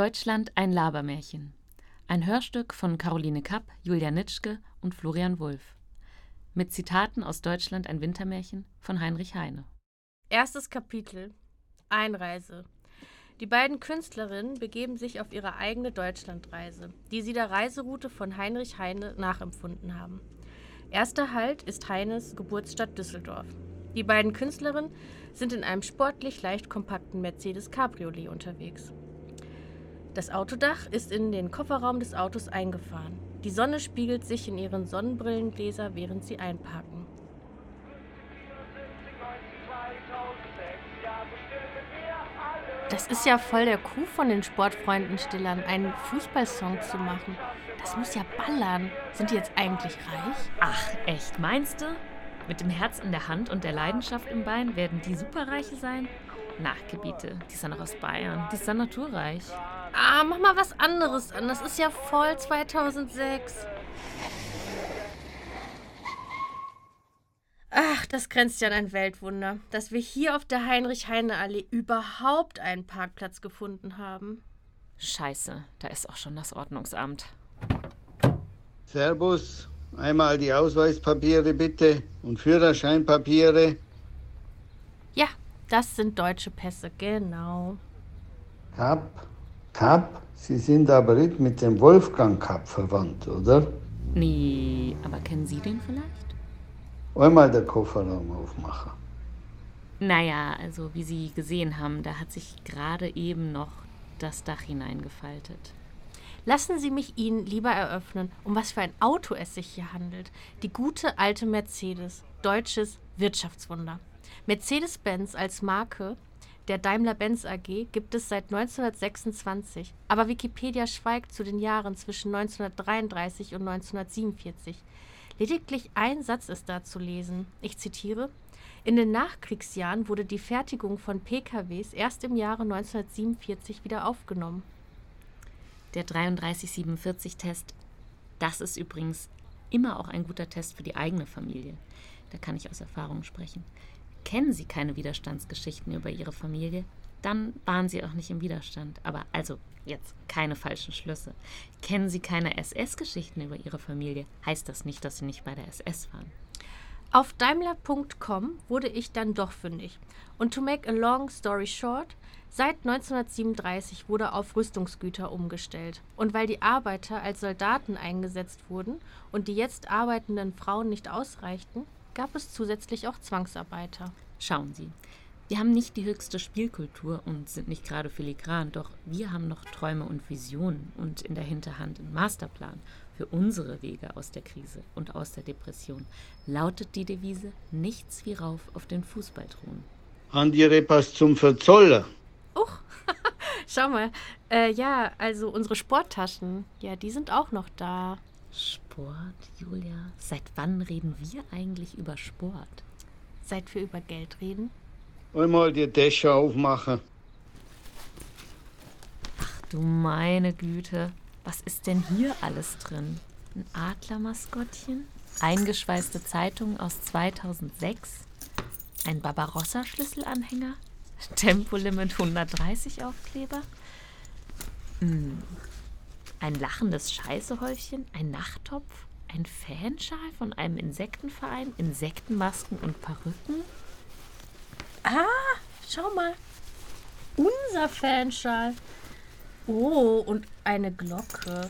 Deutschland ein Labermärchen. Ein Hörstück von Caroline Kapp, Julia Nitschke und Florian Wulff. Mit Zitaten aus Deutschland ein Wintermärchen von Heinrich Heine. Erstes Kapitel Einreise. Die beiden Künstlerinnen begeben sich auf ihre eigene Deutschlandreise, die sie der Reiseroute von Heinrich Heine nachempfunden haben. Erster Halt ist Heines Geburtsstadt Düsseldorf. Die beiden Künstlerinnen sind in einem sportlich leicht kompakten Mercedes Cabriolet unterwegs. Das Autodach ist in den Kofferraum des Autos eingefahren. Die Sonne spiegelt sich in ihren Sonnenbrillengläser, während sie einparken. Das ist ja voll der Coup von den Sportfreunden Stillern, einen Fußballsong zu machen. Das muss ja ballern. Sind die jetzt eigentlich reich? Ach, echt, meinst du? Mit dem Herz in der Hand und der Leidenschaft im Bein werden die Superreiche sein? Nachgebiete, die ist ja noch aus Bayern. Die ist dann naturreich. Ah, mach mal was anderes an. Das ist ja voll 2006. Ach, das grenzt ja an ein Weltwunder, dass wir hier auf der Heinrich-Heine-Allee überhaupt einen Parkplatz gefunden haben. Scheiße, da ist auch schon das Ordnungsamt. Servus, einmal die Ausweispapiere bitte und Führerscheinpapiere. Ja, das sind deutsche Pässe, genau. Kapp, Kapp, Sie sind aber nicht mit dem Wolfgang Kapp verwandt, oder? Nee, aber kennen Sie den vielleicht? Einmal der Kofferraum aufmachen. Naja, also wie Sie gesehen haben, da hat sich gerade eben noch das Dach hineingefaltet. Lassen Sie mich Ihnen lieber eröffnen, um was für ein Auto es sich hier handelt. Die gute alte Mercedes, deutsches Wirtschaftswunder. Mercedes-Benz als Marke der Daimler-Benz AG gibt es seit 1926, aber Wikipedia schweigt zu den Jahren zwischen 1933 und 1947. Lediglich ein Satz ist da zu lesen. Ich zitiere: In den Nachkriegsjahren wurde die Fertigung von PKWs erst im Jahre 1947 wieder aufgenommen. Der 3347-Test, das ist übrigens immer auch ein guter Test für die eigene Familie. Da kann ich aus Erfahrung sprechen. Kennen Sie keine Widerstandsgeschichten über Ihre Familie, dann waren Sie auch nicht im Widerstand. Aber also jetzt keine falschen Schlüsse. Kennen Sie keine SS-Geschichten über Ihre Familie, heißt das nicht, dass Sie nicht bei der SS waren. Auf Daimler.com wurde ich dann doch fündig. Und to make a long story short, seit 1937 wurde auf Rüstungsgüter umgestellt. Und weil die Arbeiter als Soldaten eingesetzt wurden und die jetzt arbeitenden Frauen nicht ausreichten, gab es zusätzlich auch Zwangsarbeiter. Schauen Sie, wir haben nicht die höchste Spielkultur und sind nicht gerade filigran, doch wir haben noch Träume und Visionen und in der Hinterhand einen Masterplan für unsere Wege aus der Krise und aus der Depression. Lautet die Devise nichts wie rauf auf den Fußballthron. Haben die Repas zum Verzoller? Uch, schau mal. Äh, ja, also unsere Sporttaschen, ja, die sind auch noch da. Sport, Julia? Seit wann reden wir eigentlich über Sport? Seit wir über Geld reden? Einmal die Dächer aufmachen. Ach du meine Güte, was ist denn hier alles drin? Ein Adlermaskottchen? Eingeschweißte Zeitung aus 2006? Ein Barbarossa-Schlüsselanhänger? Tempolimit 130 Aufkleber? Hm. Ein lachendes Scheißehäufchen? Ein Nachttopf? Ein Fanschal von einem Insektenverein? Insektenmasken und Perücken? Ah, schau mal. Unser Fanschal. Oh, und eine Glocke.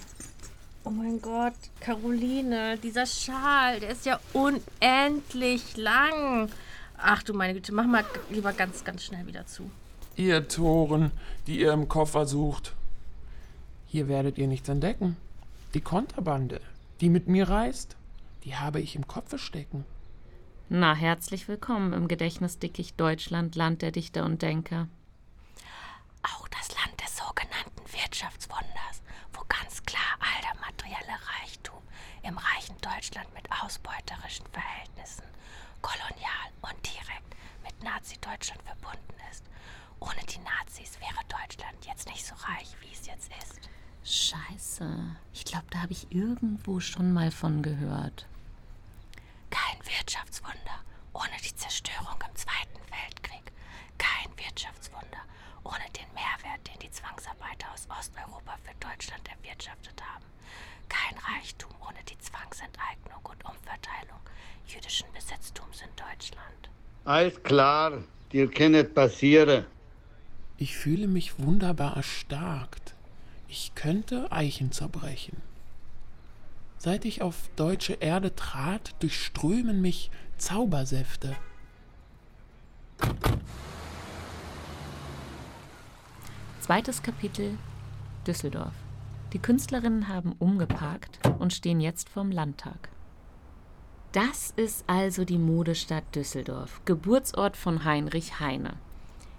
Oh mein Gott, Caroline, dieser Schal, der ist ja unendlich lang. Ach du meine Güte, mach mal lieber ganz, ganz schnell wieder zu. Ihr Toren, die ihr im Koffer sucht. Hier werdet ihr nichts entdecken. Die Konterbande, die mit mir reist, die habe ich im Kopfe stecken. Na, herzlich willkommen im Gedächtnisdickicht Deutschland, Land der Dichter und Denker. Auch das Land des sogenannten Wirtschaftswunders, wo ganz klar all der materielle Reichtum im reichen Deutschland mit ausbeuterischen Verhältnissen, kolonial und direkt mit Nazi-Deutschland verbunden ist. Ohne die Nazis wäre Deutschland jetzt nicht so reich, wie es jetzt ist. Scheiße. Ich glaube, da habe ich irgendwo schon mal von gehört. Kein Wirtschaftswunder ohne die Zerstörung im Zweiten Weltkrieg. Kein Wirtschaftswunder ohne den Mehrwert, den die Zwangsarbeiter aus Osteuropa für Deutschland erwirtschaftet haben. Kein Reichtum ohne die Zwangsenteignung und Umverteilung jüdischen Besitztums in Deutschland. Alles klar, dir kann nicht passieren. Ich fühle mich wunderbar erstarkt. Ich könnte Eichen zerbrechen. Seit ich auf deutsche Erde trat, durchströmen mich Zaubersäfte. Zweites Kapitel Düsseldorf. Die Künstlerinnen haben umgeparkt und stehen jetzt vorm Landtag. Das ist also die Modestadt Düsseldorf, Geburtsort von Heinrich Heine.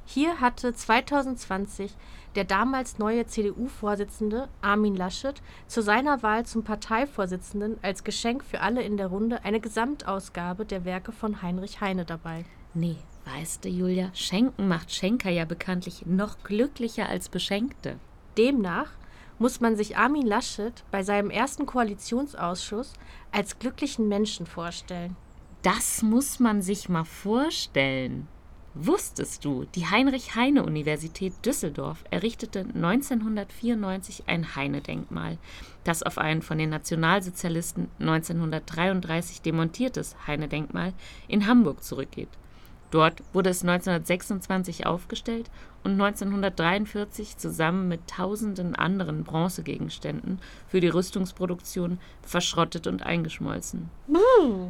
Hier hatte 2020 der damals neue CDU-Vorsitzende Armin Laschet zu seiner Wahl zum Parteivorsitzenden als Geschenk für alle in der Runde eine Gesamtausgabe der Werke von Heinrich Heine dabei. Nee, weißt du, Julia, Schenken macht Schenker ja bekanntlich noch glücklicher als Beschenkte. Demnach muss man sich Armin Laschet bei seinem ersten Koalitionsausschuss als glücklichen Menschen vorstellen. Das muss man sich mal vorstellen. Wusstest du, die Heinrich-Heine-Universität Düsseldorf errichtete 1994 ein Heine-Denkmal, das auf ein von den Nationalsozialisten 1933 demontiertes Heine-Denkmal in Hamburg zurückgeht. Dort wurde es 1926 aufgestellt und 1943 zusammen mit tausenden anderen Bronzegegenständen für die Rüstungsproduktion verschrottet und eingeschmolzen.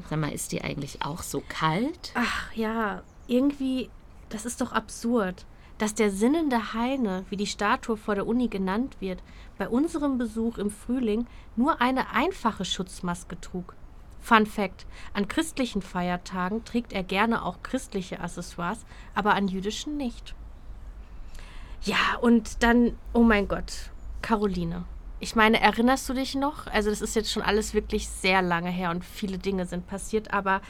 Sag mal, ist die eigentlich auch so kalt? Ach ja, irgendwie, das ist doch absurd, dass der sinnende Heine, wie die Statue vor der Uni genannt wird, bei unserem Besuch im Frühling nur eine einfache Schutzmaske trug. Fun Fact: An christlichen Feiertagen trägt er gerne auch christliche Accessoires, aber an jüdischen nicht. Ja, und dann, oh mein Gott, Caroline. Ich meine, erinnerst du dich noch? Also, das ist jetzt schon alles wirklich sehr lange her und viele Dinge sind passiert, aber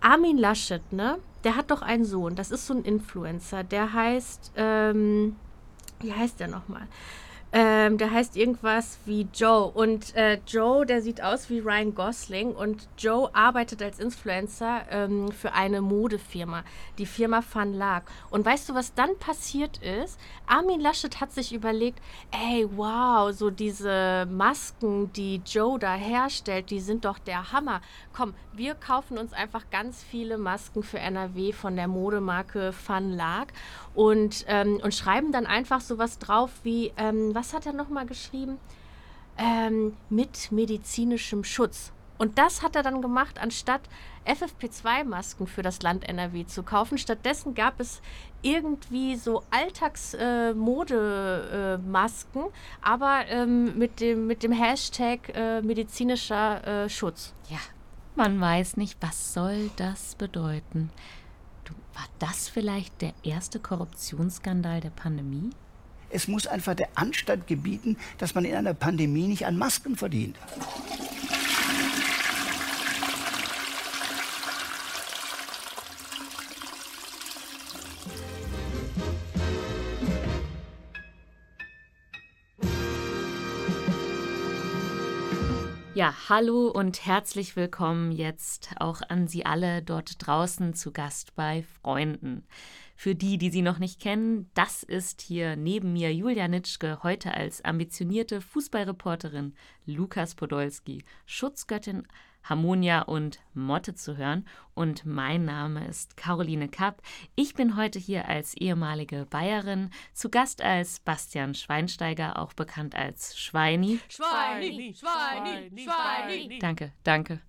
Armin Laschet, ne? Der hat doch einen Sohn, das ist so ein Influencer, der heißt, ähm, wie heißt der nochmal? Ähm, der heißt irgendwas wie Joe. Und äh, Joe, der sieht aus wie Ryan Gosling. Und Joe arbeitet als Influencer ähm, für eine Modefirma, die Firma Fun Lag. Und weißt du, was dann passiert ist? Armin Laschet hat sich überlegt, ey, wow, so diese Masken, die Joe da herstellt, die sind doch der Hammer. Komm, wir kaufen uns einfach ganz viele Masken für NRW von der Modemarke Fun Lag und, ähm, und schreiben dann einfach sowas drauf wie, ähm, was hat er nochmal geschrieben? Ähm, mit medizinischem Schutz. Und das hat er dann gemacht, anstatt FFP2-Masken für das Land NRW zu kaufen. Stattdessen gab es irgendwie so Alltagsmodemasken, äh, äh, aber ähm, mit, dem, mit dem Hashtag äh, medizinischer äh, Schutz. Ja, man weiß nicht, was soll das bedeuten. Du, war das vielleicht der erste Korruptionsskandal der Pandemie? Es muss einfach der Anstand gebieten, dass man in einer Pandemie nicht an Masken verdient. Ja, hallo und herzlich willkommen jetzt auch an Sie alle dort draußen zu Gast bei Freunden. Für die, die sie noch nicht kennen, das ist hier neben mir Julia Nitschke, heute als ambitionierte Fußballreporterin, Lukas Podolski, Schutzgöttin Harmonia und Motte zu hören. Und mein Name ist Caroline Kapp. Ich bin heute hier als ehemalige Bayerin, zu Gast als Bastian Schweinsteiger, auch bekannt als Schweini. Schweini, Schweini, Schweini. Danke, danke.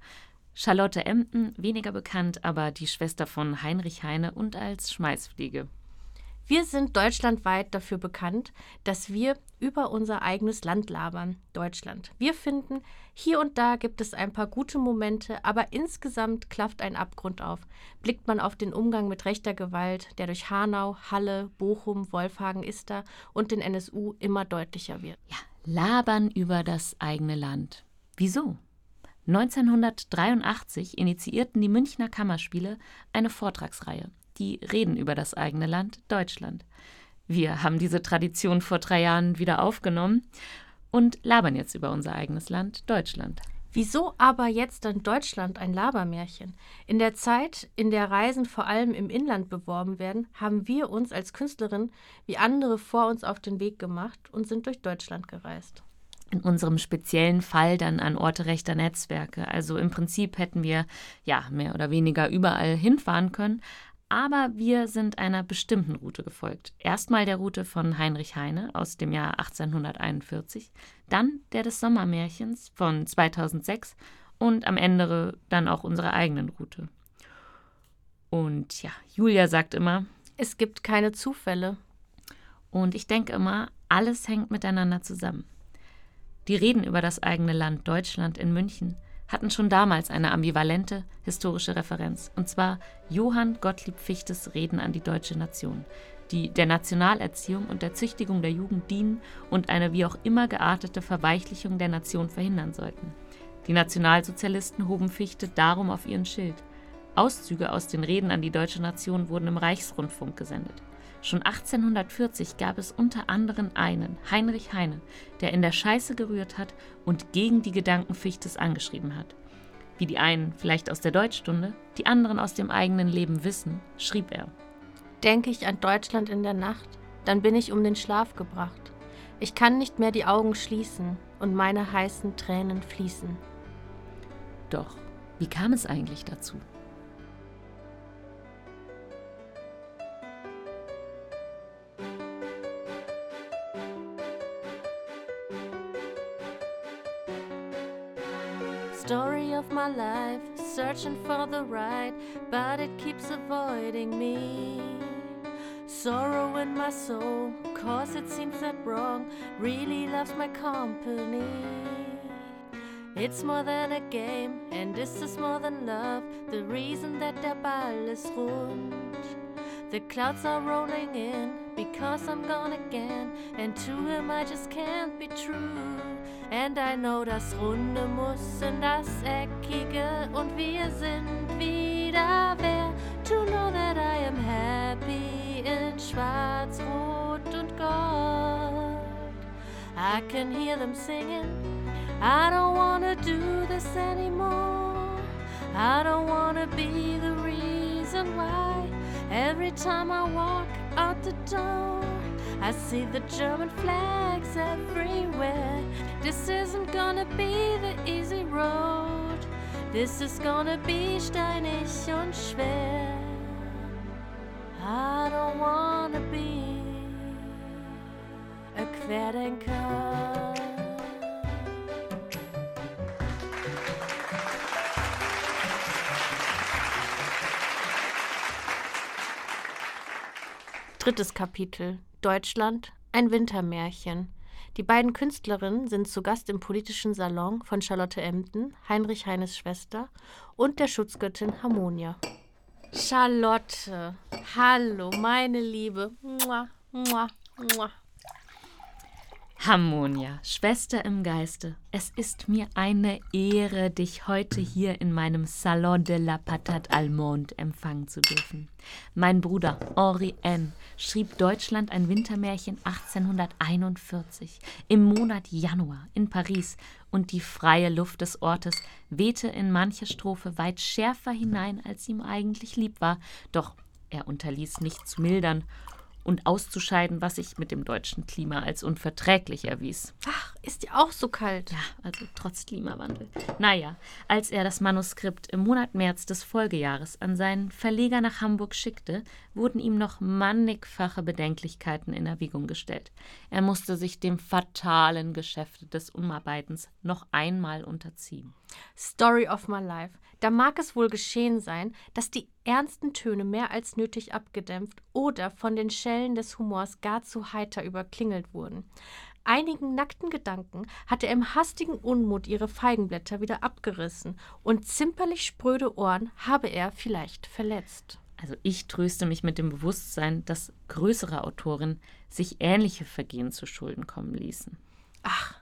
Charlotte Emden, weniger bekannt, aber die Schwester von Heinrich Heine und als Schmeißfliege. Wir sind deutschlandweit dafür bekannt, dass wir über unser eigenes Land labern, Deutschland. Wir finden, hier und da gibt es ein paar gute Momente, aber insgesamt klafft ein Abgrund auf. Blickt man auf den Umgang mit rechter Gewalt, der durch Hanau, Halle, Bochum, Wolfhagen, Ister und den NSU immer deutlicher wird. Ja, labern über das eigene Land. Wieso? 1983 initiierten die Münchner Kammerspiele eine Vortragsreihe die reden über das eigene Land, Deutschland. Wir haben diese Tradition vor drei Jahren wieder aufgenommen und labern jetzt über unser eigenes Land, Deutschland. Wieso aber jetzt dann Deutschland ein Labermärchen? In der Zeit, in der Reisen vor allem im Inland beworben werden, haben wir uns als Künstlerin wie andere vor uns auf den Weg gemacht und sind durch Deutschland gereist. In unserem speziellen Fall dann an Orte rechter Netzwerke. Also im Prinzip hätten wir ja mehr oder weniger überall hinfahren können, aber wir sind einer bestimmten Route gefolgt. Erstmal der Route von Heinrich Heine aus dem Jahr 1841, dann der des Sommermärchens von 2006 und am Ende dann auch unsere eigenen Route. Und ja, Julia sagt immer, es gibt keine Zufälle. Und ich denke immer, alles hängt miteinander zusammen. Die Reden über das eigene Land Deutschland in München hatten schon damals eine ambivalente historische Referenz, und zwar Johann Gottlieb Fichtes Reden an die deutsche Nation, die der Nationalerziehung und der Züchtigung der Jugend dienen und eine wie auch immer geartete Verweichlichung der Nation verhindern sollten. Die Nationalsozialisten hoben Fichte darum auf ihren Schild. Auszüge aus den Reden an die deutsche Nation wurden im Reichsrundfunk gesendet. Schon 1840 gab es unter anderem einen, Heinrich Heine, der in der Scheiße gerührt hat und gegen die Gedanken Fichtes angeschrieben hat. Wie die einen vielleicht aus der Deutschstunde, die anderen aus dem eigenen Leben wissen, schrieb er. Denke ich an Deutschland in der Nacht, dann bin ich um den Schlaf gebracht. Ich kann nicht mehr die Augen schließen und meine heißen Tränen fließen. Doch, wie kam es eigentlich dazu? Of my life, searching for the right, but it keeps avoiding me. Sorrow in my soul, cause it seems that wrong really loves my company. It's more than a game, and this is more than love. The reason that der Ball ist rund. The clouds are rolling in because I'm gone again, and to him I just can't be true. And I know das Runde muss in das Eckige, und wir sind wieder wer. To know that I am happy in Schwarz, Rot und Gold. I can hear them singing. I don't wanna do this anymore. I don't wanna be the reason why. Every time I walk out the door, I see the German flags everywhere. This isn't gonna be the easy road. This is gonna be steinig und schwer. I don't wanna be a Querdenker. Drittes Kapitel Deutschland, ein Wintermärchen. Die beiden Künstlerinnen sind zu Gast im politischen Salon von Charlotte Emden, Heinrich Heines Schwester und der Schutzgöttin Harmonia. Charlotte, hallo, meine Liebe. Mua, mua, mua. Harmonia, Schwester im Geiste, es ist mir eine Ehre, dich heute hier in meinem Salon de la Patate Allemande empfangen zu dürfen. Mein Bruder Henri N. schrieb Deutschland ein Wintermärchen 1841 im Monat Januar in Paris und die freie Luft des Ortes wehte in manche Strophe weit schärfer hinein, als ihm eigentlich lieb war, doch er unterließ nicht zu mildern und auszuscheiden, was sich mit dem deutschen Klima als unverträglich erwies. Ach, ist ja auch so kalt. Ja, also trotz Klimawandel. Naja, als er das Manuskript im Monat März des Folgejahres an seinen Verleger nach Hamburg schickte, wurden ihm noch mannigfache Bedenklichkeiten in Erwägung gestellt. Er musste sich dem fatalen Geschäft des Umarbeitens noch einmal unterziehen. Story of my life. Da mag es wohl geschehen sein, dass die ernsten Töne mehr als nötig abgedämpft oder von den Schellen des Humors gar zu heiter überklingelt wurden. Einigen nackten Gedanken hatte er im hastigen Unmut ihre Feigenblätter wieder abgerissen, und zimperlich spröde Ohren habe er vielleicht verletzt. Also ich tröste mich mit dem Bewusstsein, dass größere Autorinnen sich ähnliche Vergehen zu Schulden kommen ließen. Ach,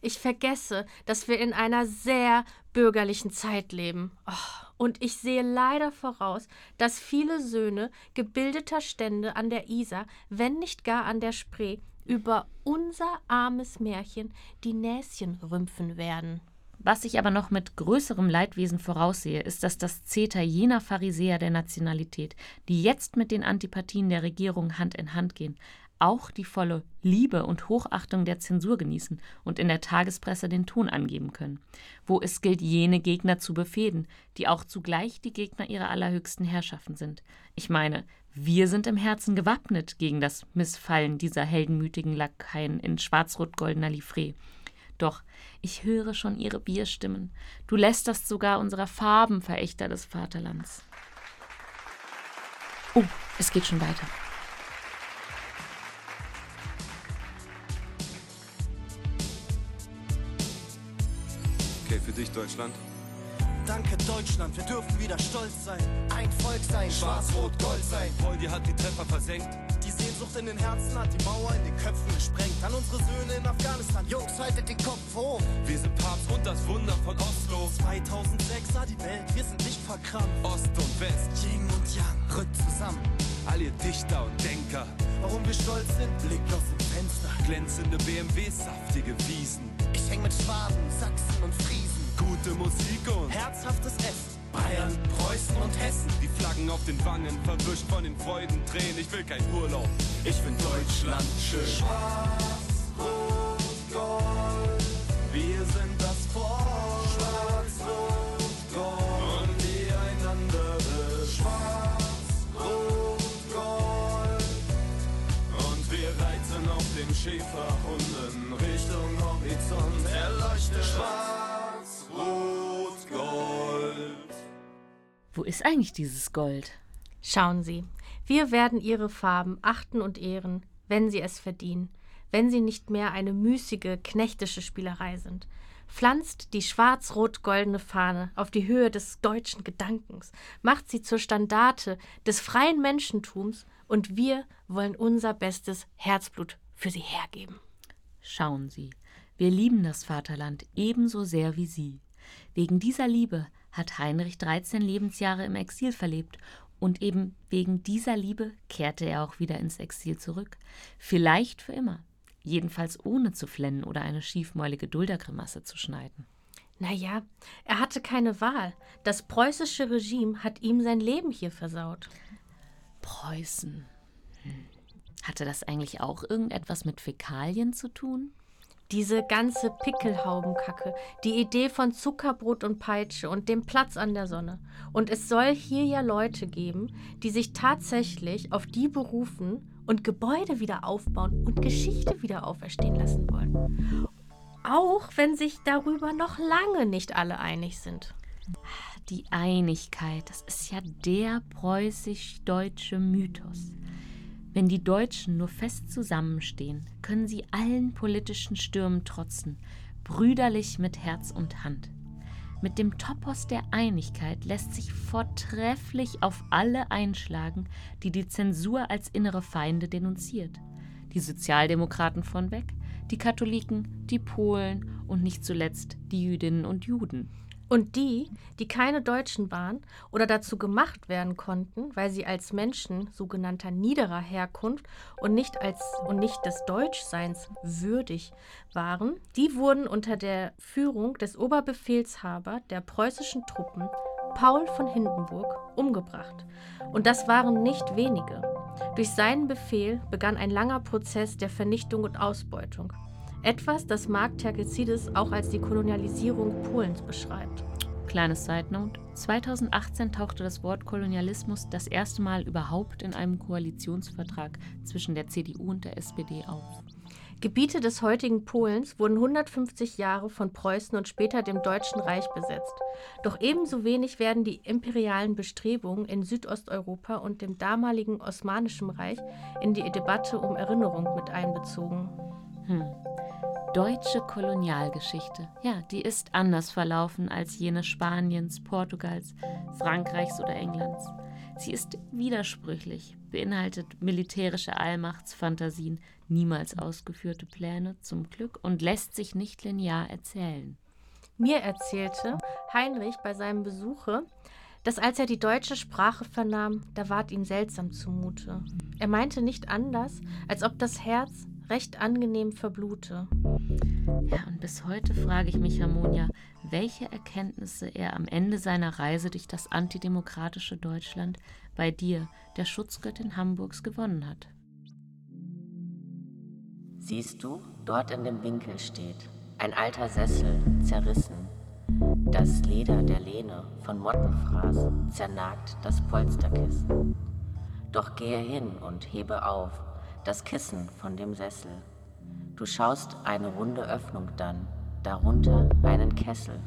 ich vergesse, dass wir in einer sehr bürgerlichen Zeit leben. Oh, und ich sehe leider voraus, dass viele Söhne gebildeter Stände an der Isar, wenn nicht gar an der Spree, über unser armes Märchen die Näschen rümpfen werden. Was ich aber noch mit größerem Leidwesen voraussehe, ist, dass das Zeter jener Pharisäer der Nationalität, die jetzt mit den Antipathien der Regierung Hand in Hand gehen, auch die volle Liebe und Hochachtung der Zensur genießen und in der Tagespresse den Ton angeben können, wo es gilt, jene Gegner zu befehden, die auch zugleich die Gegner ihrer allerhöchsten Herrschaften sind. Ich meine, wir sind im Herzen gewappnet gegen das Missfallen dieser heldenmütigen Lakaien in schwarz-rot-goldener Livree. Doch ich höre schon ihre Bierstimmen. Du lästerst sogar unserer Farbenverächter des Vaterlands. Oh, es geht schon weiter. Okay, für dich, Deutschland. Danke Deutschland, wir dürfen wieder stolz sein. Ein Volk sein, schwarz-rot-gold sein. Poldi hat die Treffer versenkt. Die Sehnsucht in den Herzen hat die Mauer in den Köpfen gesprengt. An unsere Söhne in Afghanistan, Jungs, haltet den Kopf hoch. Wir sind Papst und das Wunder von Oslo. 2006 sah die Welt, wir sind nicht verkrampft. Ost und West, Yin und Yang, rückt zusammen. all ihr Dichter und Denker. Warum wir stolz sind, Blick aus dem Fenster. Glänzende BMWs, saftige Wiesen. Häng mit Schwaben, Sachsen und Friesen. Gute Musik und Herzhaftes Essen. Bayern, Preußen und Hessen. die Flaggen auf den Wangen, verwischt von den Freudentränen. Ich will kein Urlaub, ich find Deutschland schön. Schwarz, Rot, Gold. Wir sind das Volk. Schwarz, Rot, Gold. Und nie ein anderes. Schwarz, Rot, Gold. Und wir reiten auf den Schäferhunden Richtung Horizont erleuchtet. Schwarz, Rot, Gold. Wo ist eigentlich dieses Gold? Schauen Sie, wir werden Ihre Farben achten und ehren, wenn Sie es verdienen, wenn sie nicht mehr eine müßige, knechtische Spielerei sind. Pflanzt die schwarz-rot-goldene Fahne auf die Höhe des deutschen Gedankens, macht sie zur Standarte des freien Menschentums und wir wollen unser bestes Herzblut für sie hergeben. Schauen Sie, wir lieben das Vaterland ebenso sehr wie Sie. Wegen dieser Liebe hat Heinrich 13 Lebensjahre im Exil verlebt und eben wegen dieser Liebe kehrte er auch wieder ins Exil zurück. Vielleicht für immer. Jedenfalls ohne zu flennen oder eine schiefmäulige Duldergrimasse zu schneiden. Naja, er hatte keine Wahl. Das preußische Regime hat ihm sein Leben hier versaut. Preußen. Hm. Hatte das eigentlich auch irgendetwas mit Fäkalien zu tun? Diese ganze Pickelhaubenkacke, die Idee von Zuckerbrot und Peitsche und dem Platz an der Sonne. Und es soll hier ja Leute geben, die sich tatsächlich auf die berufen und Gebäude wieder aufbauen und Geschichte wieder auferstehen lassen wollen. Auch wenn sich darüber noch lange nicht alle einig sind. Die Einigkeit, das ist ja der preußisch-deutsche Mythos. Wenn die Deutschen nur fest zusammenstehen, können sie allen politischen Stürmen trotzen, brüderlich mit Herz und Hand. Mit dem Topos der Einigkeit lässt sich vortrefflich auf alle einschlagen, die die Zensur als innere Feinde denunziert. Die Sozialdemokraten von Weg, die Katholiken, die Polen und nicht zuletzt die Jüdinnen und Juden. Und die, die keine Deutschen waren oder dazu gemacht werden konnten, weil sie als Menschen sogenannter niederer Herkunft und nicht als und nicht des Deutschseins würdig waren, die wurden unter der Führung des Oberbefehlshaber der preußischen Truppen Paul von Hindenburg umgebracht. Und das waren nicht wenige. Durch seinen Befehl begann ein langer Prozess der Vernichtung und Ausbeutung. Etwas, das Mark Terkelzides auch als die Kolonialisierung Polens beschreibt. Kleines Side Note: 2018 tauchte das Wort Kolonialismus das erste Mal überhaupt in einem Koalitionsvertrag zwischen der CDU und der SPD auf. Gebiete des heutigen Polens wurden 150 Jahre von Preußen und später dem Deutschen Reich besetzt. Doch ebenso wenig werden die imperialen Bestrebungen in Südosteuropa und dem damaligen Osmanischen Reich in die Debatte um Erinnerung mit einbezogen. Hm. Deutsche Kolonialgeschichte, ja, die ist anders verlaufen als jene Spaniens, Portugals, Frankreichs oder Englands. Sie ist widersprüchlich, beinhaltet militärische Allmachtsfantasien, niemals ausgeführte Pläne zum Glück und lässt sich nicht linear erzählen. Mir erzählte Heinrich bei seinem Besuche, dass als er die deutsche Sprache vernahm, da ward ihm seltsam zumute. Er meinte nicht anders, als ob das Herz recht angenehm verblute. Ja, und bis heute frage ich mich, Harmonia, welche Erkenntnisse er am Ende seiner Reise durch das antidemokratische Deutschland bei dir, der Schutzgöttin Hamburgs, gewonnen hat. Siehst du, dort in dem Winkel steht ein alter Sessel, zerrissen. Das Leder der Lehne von Mottenfraß zernagt das Polsterkissen. Doch gehe hin und hebe auf das Kissen von dem Sessel. Du schaust eine runde Öffnung dann, darunter einen Kessel.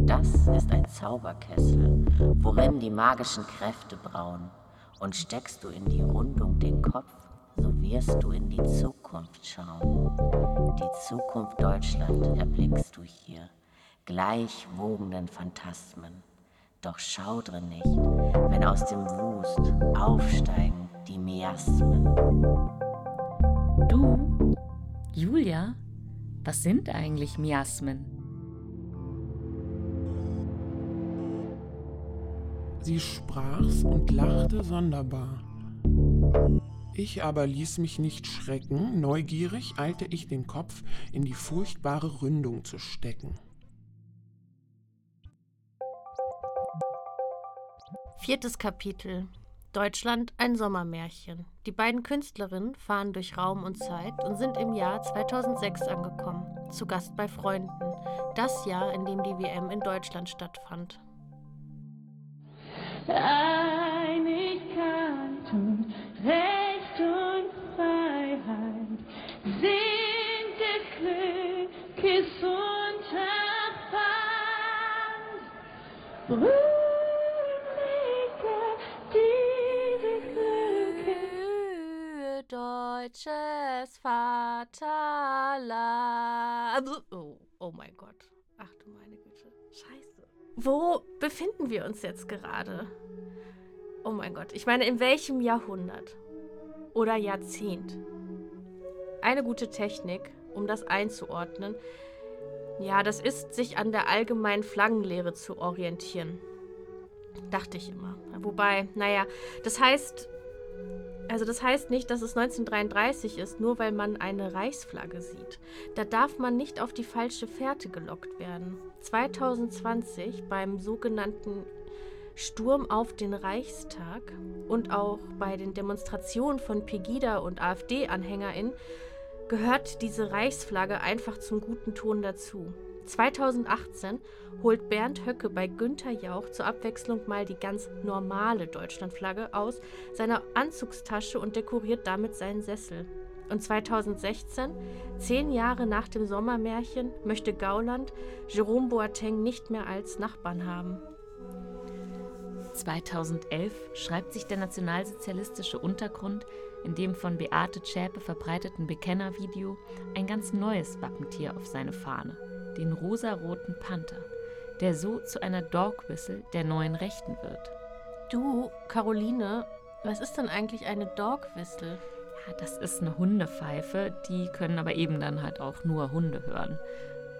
Das ist ein Zauberkessel, worin die magischen Kräfte brauen. Und steckst du in die Rundung den Kopf, so wirst du in die Zukunft schauen. Die Zukunft Deutschland erblickst du hier, gleich wogenden Phantasmen. Doch schaudre nicht, wenn aus dem Wust aufsteigen die Miasmen. Du, Julia, was sind eigentlich Miasmen? Sie sprach's und lachte sonderbar. Ich aber ließ mich nicht schrecken, neugierig eilte ich den Kopf in die furchtbare Ründung zu stecken. Viertes Kapitel. Deutschland ein Sommermärchen. Die beiden Künstlerinnen fahren durch Raum und Zeit und sind im Jahr 2006 angekommen, zu Gast bei Freunden, das Jahr, in dem die WM in Deutschland stattfand. Einigkeit und Recht und Freiheit sind des Glückes Unterpfand. Deutsches Vaterland. Oh, oh mein Gott. Ach du meine Güte. Scheiße. Wo befinden wir uns jetzt gerade? Oh mein Gott. Ich meine, in welchem Jahrhundert oder Jahrzehnt? Eine gute Technik, um das einzuordnen, ja, das ist, sich an der allgemeinen Flaggenlehre zu orientieren. Dachte ich immer. Wobei, naja, das heißt, also das heißt nicht, dass es 1933 ist, nur weil man eine Reichsflagge sieht. Da darf man nicht auf die falsche Fährte gelockt werden. 2020 beim sogenannten Sturm auf den Reichstag und auch bei den Demonstrationen von Pegida und AfD-AnhängerInnen gehört diese Reichsflagge einfach zum guten Ton dazu. 2018 holt Bernd Höcke bei Günther Jauch zur Abwechslung mal die ganz normale Deutschlandflagge aus seiner Anzugstasche und dekoriert damit seinen Sessel. Und 2016, zehn Jahre nach dem Sommermärchen, möchte Gauland Jerome Boateng nicht mehr als Nachbarn haben. 2011 schreibt sich der nationalsozialistische Untergrund in dem von Beate Zschäpe verbreiteten Bekennervideo ein ganz neues Wappentier auf seine Fahne den rosaroten Panther, der so zu einer Dog Whistle der neuen Rechten wird. Du, Caroline, was ist denn eigentlich eine Dog Whistle? Ja, das ist eine Hundepfeife, die können aber eben dann halt auch nur Hunde hören.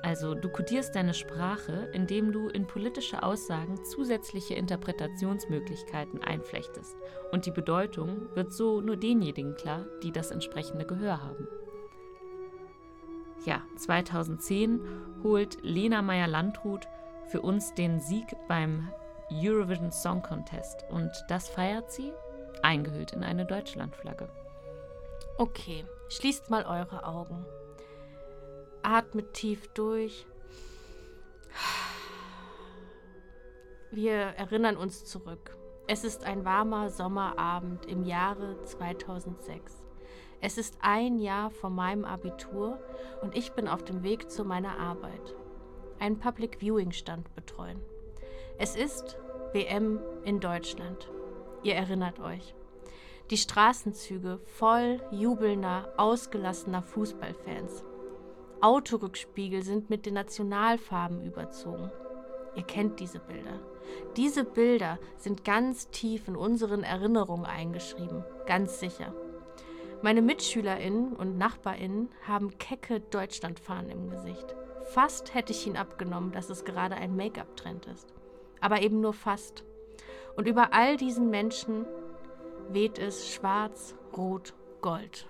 Also du kodierst deine Sprache, indem du in politische Aussagen zusätzliche Interpretationsmöglichkeiten einflechtest. Und die Bedeutung wird so nur denjenigen klar, die das entsprechende Gehör haben. Ja, 2010 holt Lena Meyer-Landrut für uns den Sieg beim Eurovision Song Contest und das feiert sie eingehüllt in eine Deutschlandflagge. Okay, schließt mal eure Augen. Atmet tief durch. Wir erinnern uns zurück. Es ist ein warmer Sommerabend im Jahre 2006. Es ist ein Jahr vor meinem Abitur und ich bin auf dem Weg zu meiner Arbeit. Einen Public Viewing Stand betreuen. Es ist WM in Deutschland. Ihr erinnert euch. Die Straßenzüge voll jubelnder, ausgelassener Fußballfans. Autorückspiegel sind mit den Nationalfarben überzogen. Ihr kennt diese Bilder. Diese Bilder sind ganz tief in unseren Erinnerungen eingeschrieben, ganz sicher. Meine MitschülerInnen und NachbarInnen haben kecke Deutschlandfahnen im Gesicht. Fast hätte ich ihn abgenommen, dass es gerade ein Make-up-Trend ist. Aber eben nur fast. Und über all diesen Menschen weht es schwarz, rot, gold.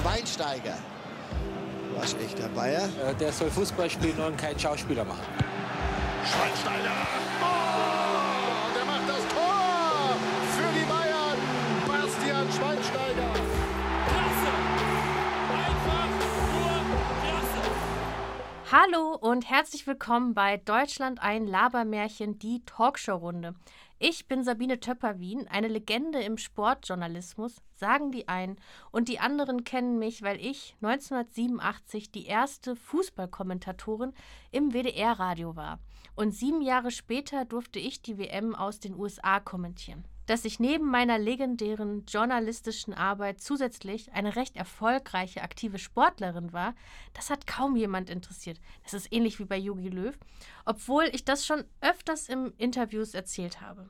Schweinsteiger Waschechter Bayer. Äh, Der soll Fußball spielen und kein Schauspieler machen. Schweinsteiger. Oh, der macht das Tor für die Bayern. Bastian Schweinsteiger. Klasse! Einfach nur klasse! Hallo und herzlich willkommen bei Deutschland ein Labermärchen, die Talkshow-Runde. Ich bin Sabine Töpper-Wien, eine Legende im Sportjournalismus, sagen die einen, und die anderen kennen mich, weil ich 1987 die erste Fußballkommentatorin im WDR-Radio war. Und sieben Jahre später durfte ich die WM aus den USA kommentieren. Dass ich neben meiner legendären journalistischen Arbeit zusätzlich eine recht erfolgreiche aktive Sportlerin war, das hat kaum jemand interessiert. Das ist ähnlich wie bei Yogi Löw, obwohl ich das schon öfters im Interviews erzählt habe.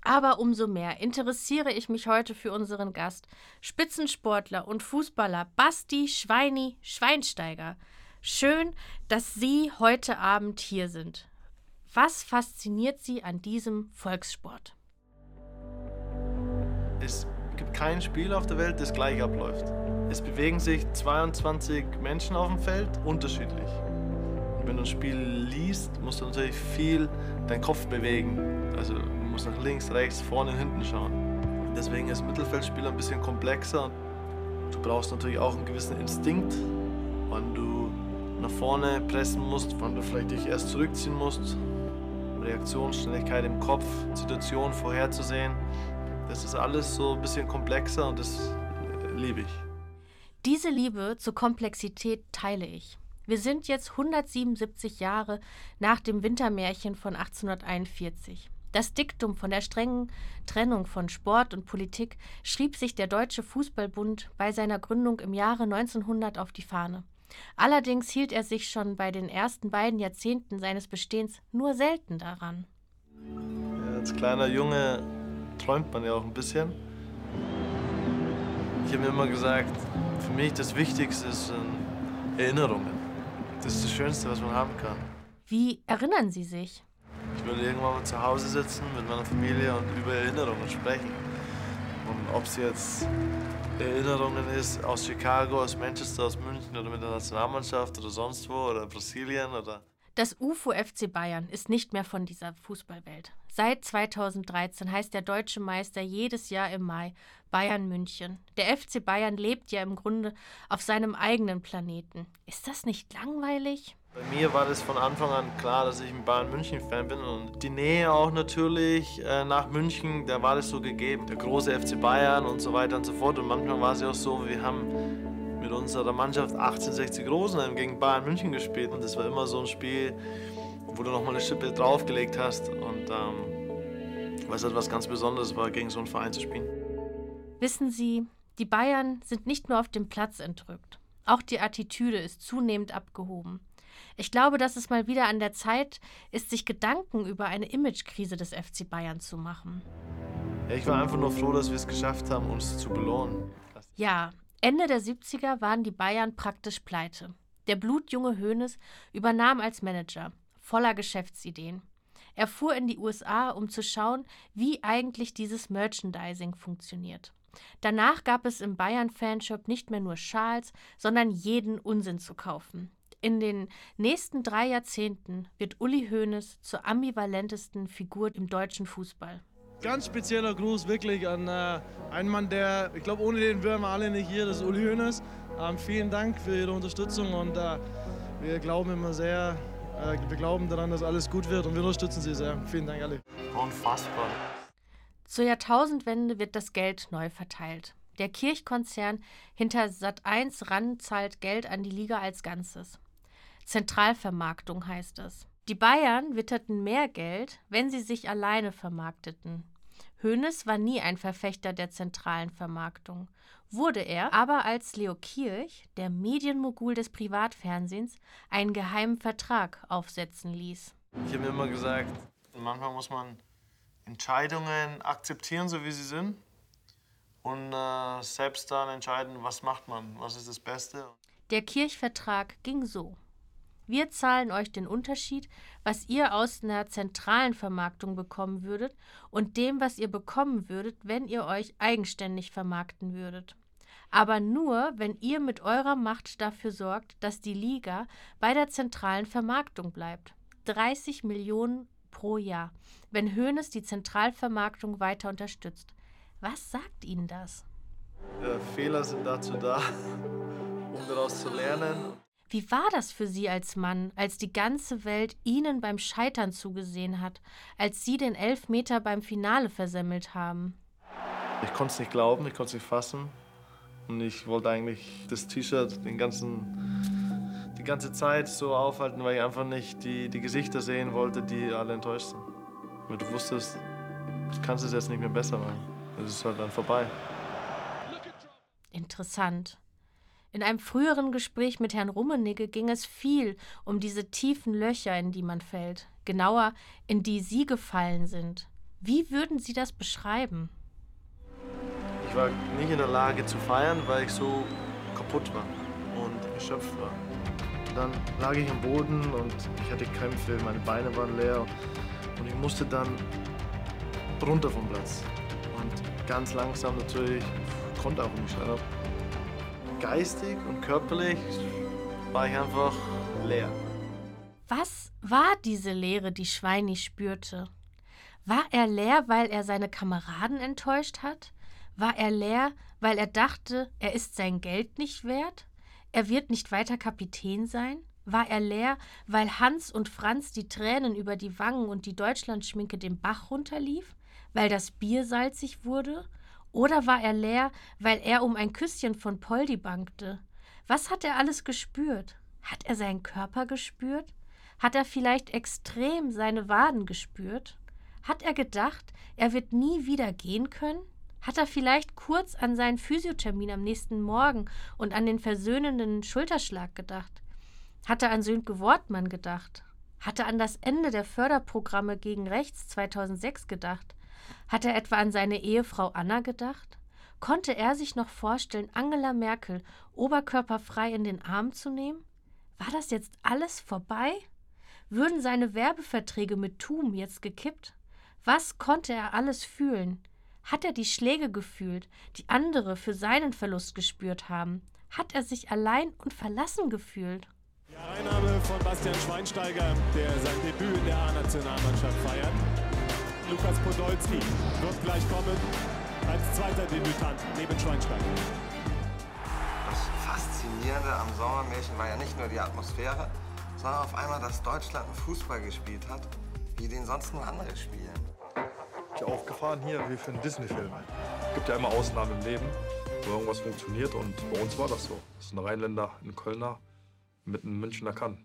Aber umso mehr interessiere ich mich heute für unseren Gast, Spitzensportler und Fußballer Basti Schweini Schweinsteiger. Schön, dass Sie heute Abend hier sind. Was fasziniert Sie an diesem Volkssport? Es gibt kein Spiel auf der Welt, das gleich abläuft. Es bewegen sich 22 Menschen auf dem Feld unterschiedlich. Und wenn du ein Spiel liest, musst du natürlich viel deinen Kopf bewegen. Also du musst nach links, rechts, vorne hinten schauen. Deswegen ist Mittelfeldspieler ein bisschen komplexer. Du brauchst natürlich auch einen gewissen Instinkt, wann du nach vorne pressen musst, wann du vielleicht dich erst zurückziehen musst. Reaktionsschnelligkeit im Kopf, Situationen vorherzusehen. Das ist alles so ein bisschen komplexer und das liebe ich. Diese Liebe zur Komplexität teile ich. Wir sind jetzt 177 Jahre nach dem Wintermärchen von 1841. Das Diktum von der strengen Trennung von Sport und Politik schrieb sich der Deutsche Fußballbund bei seiner Gründung im Jahre 1900 auf die Fahne. Allerdings hielt er sich schon bei den ersten beiden Jahrzehnten seines Bestehens nur selten daran. Als kleiner Junge träumt man ja auch ein bisschen. Ich habe mir immer gesagt, für mich das Wichtigste sind Erinnerungen. Das ist das Schönste, was man haben kann. Wie erinnern Sie sich? Ich würde irgendwann mal zu Hause sitzen mit meiner Familie und über Erinnerungen sprechen. Und ob es jetzt Erinnerungen ist aus Chicago, aus Manchester, aus München oder mit der Nationalmannschaft oder sonst wo oder Brasilien oder. Das UFO FC Bayern ist nicht mehr von dieser Fußballwelt. Seit 2013 heißt der deutsche Meister jedes Jahr im Mai Bayern München. Der FC Bayern lebt ja im Grunde auf seinem eigenen Planeten. Ist das nicht langweilig? Bei mir war das von Anfang an klar, dass ich ein Bayern München-Fan bin und die Nähe auch natürlich äh, nach München, da war das so gegeben. Der große FC Bayern und so weiter und so fort. Und manchmal war es ja auch so, wir haben mit unserer Mannschaft 1860 Rosenheim gegen Bayern München gespielt und das war immer so ein Spiel, wo du nochmal eine Schippe draufgelegt hast und ähm, was halt was ganz Besonderes war, gegen so einen Verein zu spielen. Wissen Sie, die Bayern sind nicht nur auf dem Platz entrückt. Auch die Attitüde ist zunehmend abgehoben. Ich glaube, dass es mal wieder an der Zeit ist, sich Gedanken über eine Imagekrise des FC Bayern zu machen. Ja, ich war einfach nur froh, dass wir es geschafft haben, uns zu belohnen. Ja, Ende der 70er waren die Bayern praktisch pleite. Der blutjunge Hoeneß übernahm als Manager, voller Geschäftsideen. Er fuhr in die USA, um zu schauen, wie eigentlich dieses Merchandising funktioniert. Danach gab es im Bayern-Fanshop nicht mehr nur Schals, sondern jeden Unsinn zu kaufen. In den nächsten drei Jahrzehnten wird Uli Hoeneß zur ambivalentesten Figur im deutschen Fußball. Ganz spezieller Gruß wirklich an äh, einen Mann, der, ich glaube, ohne den wären wir alle nicht hier, das ist Uli Hoeneß. Ähm, vielen Dank für Ihre Unterstützung und äh, wir glauben immer sehr, wir glauben daran, dass alles gut wird und wir unterstützen Sie sehr. Vielen Dank alle. Unfassbar. Zur Jahrtausendwende wird das Geld neu verteilt. Der Kirchkonzern hinter Sat1 RAN zahlt Geld an die Liga als Ganzes. Zentralvermarktung heißt es. Die Bayern witterten mehr Geld, wenn sie sich alleine vermarkteten. Hoeneß war nie ein Verfechter der zentralen Vermarktung, wurde er aber als Leo Kirch, der Medienmogul des Privatfernsehens, einen geheimen Vertrag aufsetzen ließ. Ich habe mir immer gesagt, manchmal muss man Entscheidungen akzeptieren, so wie sie sind. Und äh, selbst dann entscheiden, was macht man, was ist das Beste. Der Kirchvertrag ging so. Wir zahlen euch den Unterschied, was ihr aus einer zentralen Vermarktung bekommen würdet und dem, was ihr bekommen würdet, wenn ihr euch eigenständig vermarkten würdet. Aber nur, wenn ihr mit eurer Macht dafür sorgt, dass die Liga bei der zentralen Vermarktung bleibt. 30 Millionen pro Jahr, wenn Hoeneß die Zentralvermarktung weiter unterstützt. Was sagt Ihnen das? Ja, Fehler sind dazu da, um daraus zu lernen. Wie war das für Sie als Mann, als die ganze Welt Ihnen beim Scheitern zugesehen hat, als Sie den Elfmeter beim Finale versemmelt haben? Ich konnte es nicht glauben, ich konnte es nicht fassen. Und ich wollte eigentlich das T-Shirt den ganzen, die ganze Zeit so aufhalten, weil ich einfach nicht die, die Gesichter sehen wollte, die alle enttäuscht sind. Weil du wusstest, du kannst es jetzt nicht mehr besser machen. Es ist halt dann vorbei. Interessant. In einem früheren Gespräch mit Herrn Rummenigge ging es viel um diese tiefen Löcher, in die man fällt, genauer, in die Sie gefallen sind. Wie würden Sie das beschreiben? Ich war nicht in der Lage zu feiern, weil ich so kaputt war und erschöpft war. Dann lag ich am Boden und ich hatte Krämpfe, meine Beine waren leer und ich musste dann runter vom Platz. Und ganz langsam natürlich, konnte auch nicht schneller. Geistig und körperlich war ich einfach leer. Was war diese Leere, die Schweini spürte? War er leer, weil er seine Kameraden enttäuscht hat? War er leer, weil er dachte, er ist sein Geld nicht wert? Er wird nicht weiter Kapitän sein? War er leer, weil Hans und Franz die Tränen über die Wangen und die Deutschlandschminke den Bach runterlief? Weil das Bier salzig wurde? Oder war er leer, weil er um ein Küsschen von Poldi bangte? Was hat er alles gespürt? Hat er seinen Körper gespürt? Hat er vielleicht extrem seine Waden gespürt? Hat er gedacht, er wird nie wieder gehen können? Hat er vielleicht kurz an seinen Physiothermin am nächsten Morgen und an den versöhnenden Schulterschlag gedacht? Hat er an Sönke Wortmann gedacht? Hat er an das Ende der Förderprogramme gegen Rechts 2006 gedacht? Hat er etwa an seine Ehefrau Anna gedacht? Konnte er sich noch vorstellen, Angela Merkel oberkörperfrei in den Arm zu nehmen? War das jetzt alles vorbei? Würden seine Werbeverträge mit TUM jetzt gekippt? Was konnte er alles fühlen? Hat er die Schläge gefühlt, die andere für seinen Verlust gespürt haben? Hat er sich allein und verlassen gefühlt? Die Einnahme von Bastian Schweinsteiger, der sein Debüt in der A-Nationalmannschaft feiert. Lukas Podolski wird gleich kommen als zweiter Debütant neben Schweinsteiger. Das Faszinierende am Sommermärchen war ja nicht nur die Atmosphäre, sondern auf einmal, dass Deutschland einen Fußball gespielt hat, wie den sonst nur andere spielen. Ich aufgefahren hier wie für einen Disney-Film. Es gibt ja immer Ausnahmen im Leben, wo irgendwas funktioniert und bei uns war das so. Das ist ein Rheinländer, ein Kölner mit einem Münchner kann.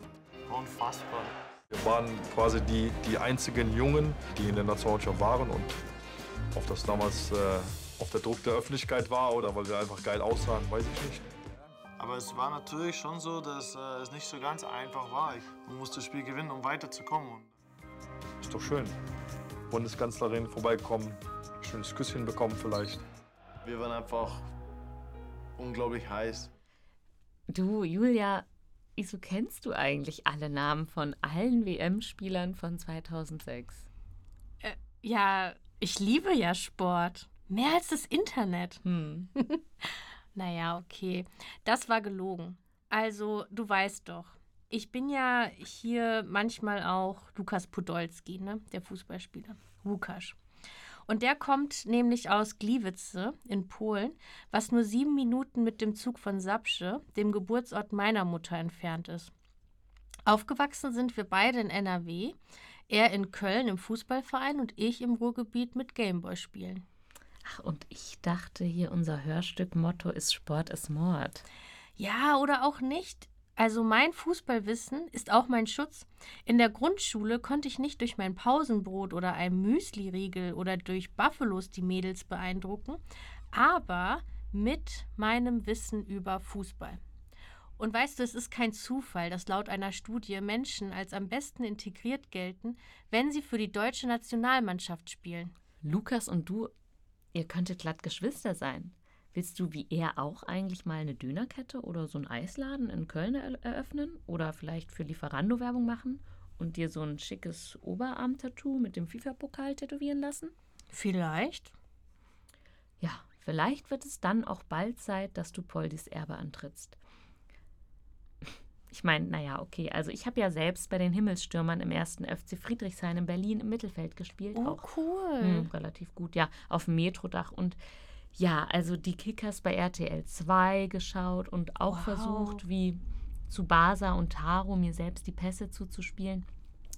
Unfassbar. Wir waren quasi die, die einzigen Jungen, die in der Nationalmannschaft waren und ob das damals äh, auf der Druck der Öffentlichkeit war oder weil wir einfach geil aussahen, weiß ich nicht. Aber es war natürlich schon so, dass äh, es nicht so ganz einfach war. Man musste das Spiel gewinnen, um weiterzukommen. Ist doch schön. Bundeskanzlerin vorbeikommen, schönes Küsschen bekommen vielleicht. Wir waren einfach unglaublich heiß. Du, Julia, wieso kennst du eigentlich alle Namen von allen WM-Spielern von 2006? Äh, ja, ich liebe ja Sport. Mehr als das Internet. Hm. naja, okay. Das war gelogen. Also, du weißt doch, ich bin ja hier manchmal auch Lukas Podolski, ne? der Fußballspieler. Łukasz. Und der kommt nämlich aus Gliwice in Polen, was nur sieben Minuten mit dem Zug von Sapsche, dem Geburtsort meiner Mutter, entfernt ist. Aufgewachsen sind wir beide in NRW, er in Köln im Fußballverein und ich im Ruhrgebiet mit Gameboy-Spielen. Ach, und ich dachte hier, unser Hörstück-Motto ist Sport ist Mord. Ja, oder auch nicht. Also mein Fußballwissen ist auch mein Schutz. In der Grundschule konnte ich nicht durch mein Pausenbrot oder ein Müsli-Riegel oder durch Buffalos die Mädels beeindrucken, aber mit meinem Wissen über Fußball. Und weißt du, es ist kein Zufall, dass laut einer Studie Menschen als am besten integriert gelten, wenn sie für die deutsche Nationalmannschaft spielen. Lukas und du, ihr könntet glatt Geschwister sein. Willst du wie er auch eigentlich mal eine Dönerkette oder so einen Eisladen in Köln er eröffnen? Oder vielleicht für Lieferando Werbung machen und dir so ein schickes Oberarm-Tattoo mit dem FIFA-Pokal tätowieren lassen? Vielleicht. Ja, Vielleicht wird es dann auch bald Zeit, dass du Poldis Erbe antrittst. Ich meine, naja, okay, also ich habe ja selbst bei den Himmelsstürmern im ersten FC Friedrichshain in Berlin im Mittelfeld gespielt. Oh, auch cool. hm, relativ gut, ja, auf dem Metrodach. Und ja, also die Kickers bei RTL 2 geschaut und auch Wow. versucht, wie zu Basa und Taro mir selbst die Pässe zuzuspielen.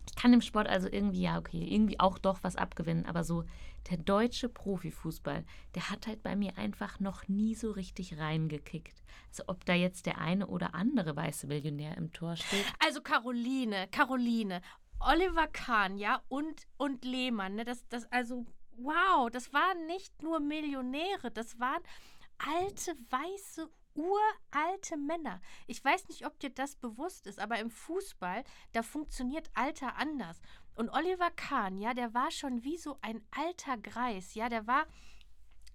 Ich kann dem Sport also irgendwie, ja, okay, irgendwie auch doch was abgewinnen, aber so der deutsche Profifußball, der hat halt bei mir einfach noch nie so richtig reingekickt. Also ob da jetzt der eine oder andere weiße Millionär im Tor steht. Also Caroline, Caroline, Oliver Kahn, ja, und, und Lehmann, ne, das, das, also, wow, das waren nicht nur Millionäre, das waren alte, weiße, uralte Männer. Ich weiß nicht, ob dir das bewusst ist, aber im Fußball, da funktioniert Alter anders. Und Oliver Kahn, ja, der war schon wie so ein alter Greis, ja, der war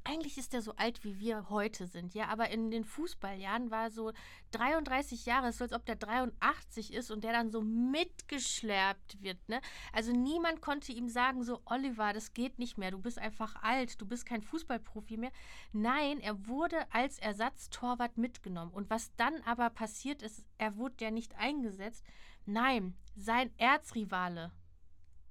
eigentlich ist er so alt, wie wir heute sind, ja, aber in den Fußballjahren war er so 33 Jahre, so, als ob der 83 ist und der dann so mitgeschleppt wird, ne? Also niemand konnte ihm sagen, so, Oliver, das geht nicht mehr, du bist einfach alt, du bist kein Fußballprofi mehr. Nein, er wurde als Ersatztorwart mitgenommen. Und was dann aber passiert ist, er wurde ja nicht eingesetzt. Nein, sein Erzrivale,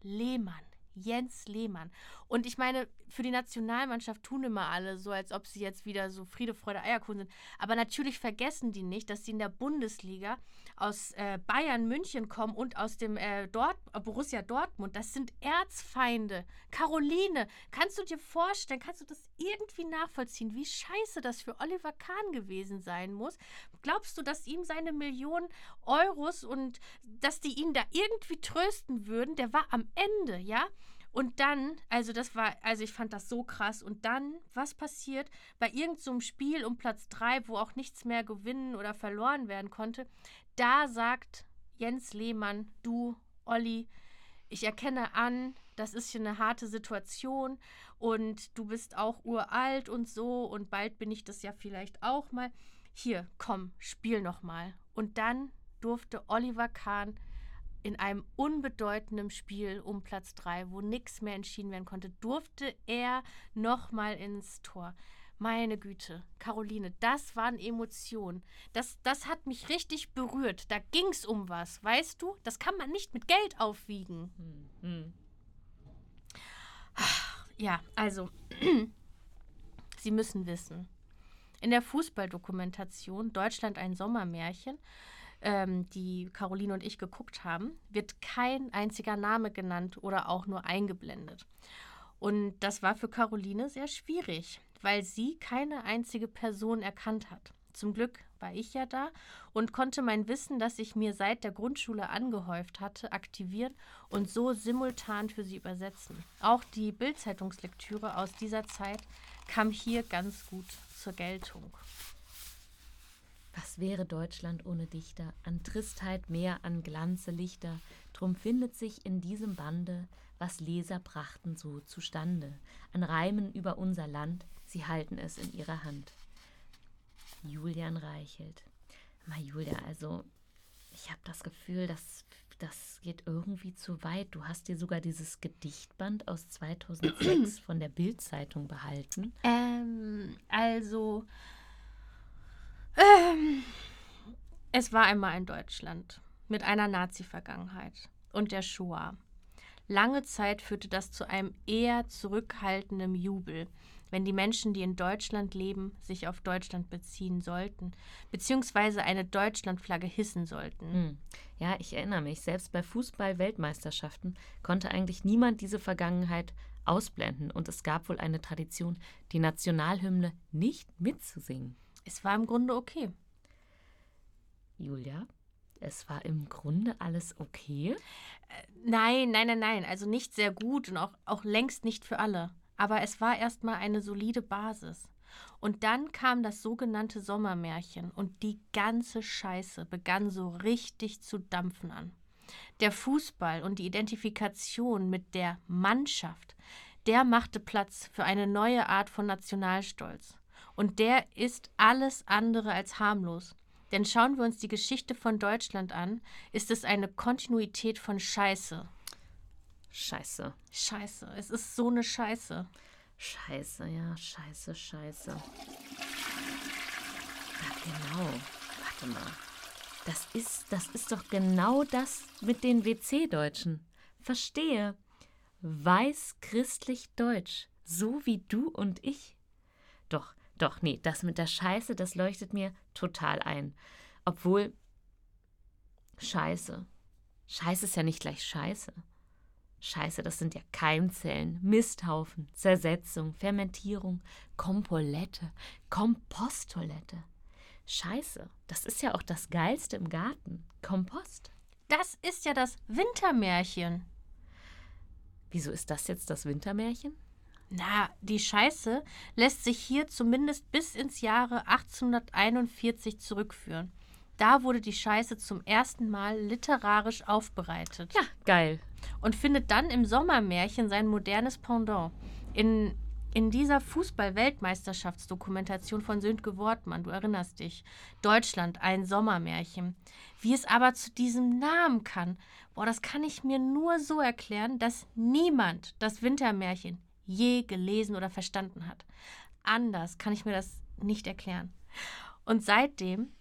Lehmann. Jens Lehmann. Und ich meine, für die Nationalmannschaft tun immer alle so, als ob sie jetzt wieder so Friede, Freude, Eierkuchen sind. Aber natürlich vergessen die nicht, dass sie in der Bundesliga aus äh, Bayern, München kommen und aus dem äh, Dort Borussia Dortmund. Das sind Erzfeinde. Caroline, kannst du dir vorstellen, kannst du das irgendwie nachvollziehen, wie scheiße das für Oliver Kahn gewesen sein muss? Glaubst du, dass ihm seine Millionen Euros und dass die ihn da irgendwie trösten würden? Der war am Ende, ja? Und dann, also das war, also ich fand das so krass. Und dann, was passiert bei irgendeinem so Spiel um Platz 3, wo auch nichts mehr gewinnen oder verloren werden konnte? Da sagt Jens Lehmann, du, Olli, ich erkenne an, das ist hier eine harte Situation und du bist auch uralt und so und bald bin ich das ja vielleicht auch mal. Hier, komm, spiel noch mal. Und dann durfte Oliver Kahn in einem unbedeutenden Spiel um Platz 3, wo nichts mehr entschieden werden konnte, durfte er nochmal ins Tor. Meine Güte, Caroline, das waren Emotionen. Das, das hat mich richtig berührt. Da ging es um was, weißt du? Das kann man nicht mit Geld aufwiegen. Hm. Ja, also, Sie müssen wissen, in der Fußballdokumentation Deutschland ein Sommermärchen, ähm, die Caroline und ich geguckt haben, wird kein einziger Name genannt oder auch nur eingeblendet. Und das war für Caroline sehr schwierig, weil sie keine einzige Person erkannt hat. Zum Glück war ich ja da und konnte mein Wissen, das ich mir seit der Grundschule angehäuft hatte, aktivieren und so simultan für sie übersetzen. Auch die Bildzeitungslektüre aus dieser Zeit kam hier ganz gut zur Geltung. Was wäre Deutschland ohne Dichter? An Tristheit mehr, an Glanze Lichter. Drum findet sich in diesem Bande, was Leser brachten so zustande. An Reimen über unser Land, sie halten es in ihrer Hand. Julian Reichelt. Mal Julia, also ich habe das Gefühl, dass das geht irgendwie zu weit. Du hast dir sogar dieses Gedichtband aus 2006 von der Bild-Zeitung behalten. Ähm, also. Ähm, es war einmal ein Deutschland mit einer Nazi-Vergangenheit und der Shoah. Lange Zeit führte das zu einem eher zurückhaltenden Jubel, wenn die Menschen, die in Deutschland leben, sich auf Deutschland beziehen sollten, beziehungsweise eine Deutschlandflagge hissen sollten. Hm. Ja, ich erinnere mich, selbst bei Fußball-Weltmeisterschaften konnte eigentlich niemand diese Vergangenheit ausblenden und es gab wohl eine Tradition, die Nationalhymne nicht mitzusingen. Es war im Grunde okay. Julia, es war im Grunde alles okay? Nein, nein, nein, nein. Also nicht sehr gut und auch, auch längst nicht für alle. Aber es war erstmal eine solide Basis. Und dann kam das sogenannte Sommermärchen und die ganze Scheiße begann so richtig zu dampfen an. Der Fußball und die Identifikation mit der Mannschaft, der machte Platz für eine neue Art von Nationalstolz. Und der ist alles andere als harmlos. Denn schauen wir uns die Geschichte von Deutschland an, ist es eine Kontinuität von Scheiße. Scheiße. Scheiße. Es ist so eine Scheiße. Scheiße, ja, scheiße, scheiße. Ja, genau. Warte mal. Das ist, das ist doch genau das mit den WC-Deutschen. Verstehe. Weiß, christlich, deutsch. So wie du und ich. Doch, doch, nee, das mit der Scheiße, das leuchtet mir total ein. Obwohl. Scheiße. Scheiße ist ja nicht gleich Scheiße. Scheiße, das sind ja Keimzellen, Misthaufen, Zersetzung, Fermentierung, Kompolette, Komposttoilette. Scheiße, das ist ja auch das Geilste im Garten. Kompost. Das ist ja das Wintermärchen. Wieso ist das jetzt das Wintermärchen? Na, die Scheiße lässt sich hier zumindest bis ins Jahre 1841 zurückführen. Da wurde die Scheiße zum ersten Mal literarisch aufbereitet. Ja, geil. Und findet dann im Sommermärchen sein modernes Pendant. In, in dieser Fußball-Weltmeisterschaftsdokumentation von Sönke Wortmann, du erinnerst dich. Deutschland, ein Sommermärchen. Wie es aber zu diesem Namen kann, boah, das kann ich mir nur so erklären, dass niemand das Wintermärchen je gelesen oder verstanden hat. Anders kann ich mir das nicht erklären. Und seitdem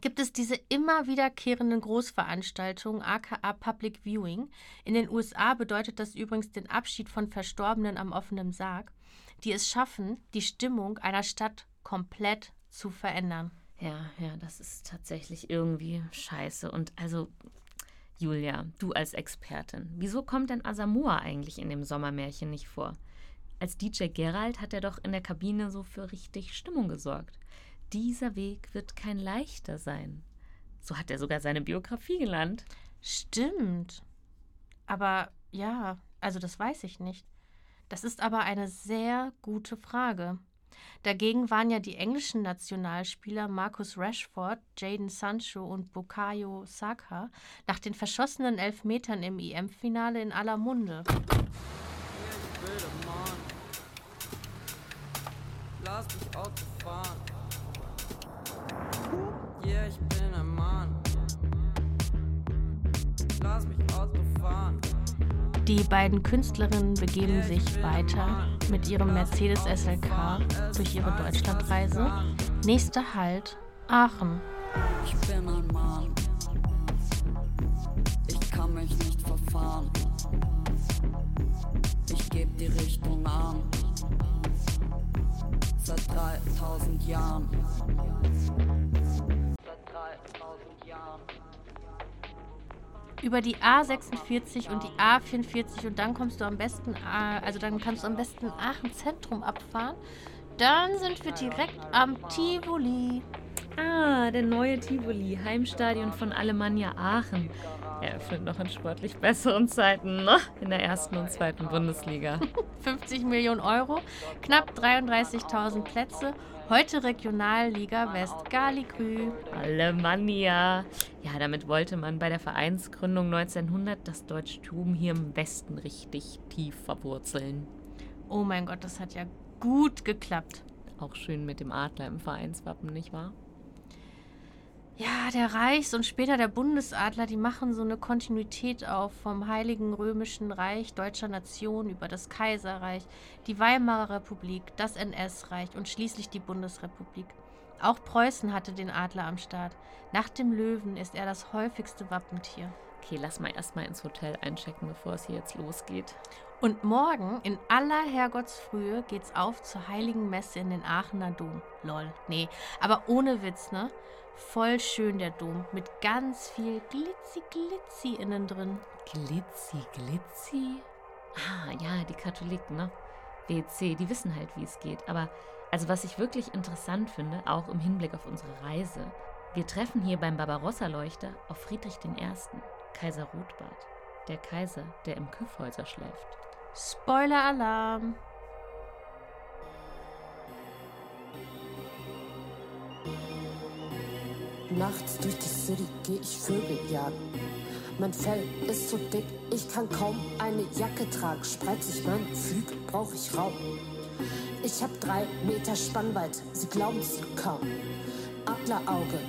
gibt es diese immer wiederkehrenden Großveranstaltungen, aka Public Viewing. In den USA bedeutet das übrigens den Abschied von Verstorbenen am offenen Sarg, die es schaffen, die Stimmung einer Stadt komplett zu verändern. Ja, ja, das ist tatsächlich irgendwie scheiße. Und also, Julia, du als Expertin, wieso kommt denn Asamoah eigentlich in dem Sommermärchen nicht vor? Als DJ Gerald hat er doch in der Kabine so für richtig Stimmung gesorgt. Dieser Weg wird kein leichter sein. So hat er sogar seine Biografie genannt. Stimmt. Aber ja, also das weiß ich nicht. Das ist aber eine sehr gute Frage. Dagegen waren ja die englischen Nationalspieler Marcus Rashford, Jaden Sancho und Bukayo Saka nach den verschossenen Elfmetern im EM-Finale in aller Munde. Lass mich Auto fahren. Yeah, ich bin ein Mann. Lass mich Auto fahren. Die beiden Künstlerinnen begeben sich weiter mit ihrem Mercedes SLK durch ihre Deutschlandreise. Nächster Halt Aachen. Ich bin ein Mann. Ich kann mich nicht verfahren. Ich geb die Richtung an. Seit 3000 Jahren. Über die A46 und die A44 und dann kommst du am besten, also dann kannst du am besten Aachen Zentrum abfahren. Dann sind wir direkt am Tivoli. Ah, der neue Tivoli, Heimstadion von Alemannia Aachen. Eröffnet noch in sportlich besseren Zeiten, ne? In der ersten und zweiten Bundesliga. 50 Millionen Euro, knapp 33.000 Plätze Heute Regionalliga West Galigrü. Alemannia. Ja, damit wollte man bei der Vereinsgründung 1900 das Deutschtum hier im Westen richtig tief verwurzeln. Oh mein Gott, das hat ja gut geklappt. Auch schön mit dem Adler im Vereinswappen, nicht wahr? Ja, der Reichs- und später der Bundesadler, die machen so eine Kontinuität auf vom Heiligen Römischen Reich deutscher Nation über das Kaiserreich, die Weimarer Republik, das NS-Reich und schließlich die Bundesrepublik. Auch Preußen hatte den Adler am Start. Nach dem Löwen ist er das häufigste Wappentier. Okay, lass mal erstmal ins Hotel einchecken, bevor es hier jetzt losgeht. Und morgen in aller Herrgottsfrühe geht's auf zur Heiligen Messe in den Aachener Dom. Lol, nee, aber ohne Witz, ne? Voll schön der Dom mit ganz viel Glitzi Glitzi innen drin. Glitzi Glitzi? Ah, ja, die Katholiken, ne? WC, die wissen halt, wie es geht. Aber also was ich wirklich interessant finde, auch im Hinblick auf unsere Reise, wir treffen hier beim Barbarossa-Leuchter auf Friedrich I., Kaiser Rotbart. Der Kaiser, der im Kyffhäuser schläft. Spoiler-Alarm! Nachts durch die City geh ich Vögel jagen. Mein Fell ist so dick, ich kann kaum eine Jacke tragen. Spreiz ich meinen Flügel, brauch ich Raum. Ich hab drei Meter Spannweite, sie glauben's kaum. Adlerauge,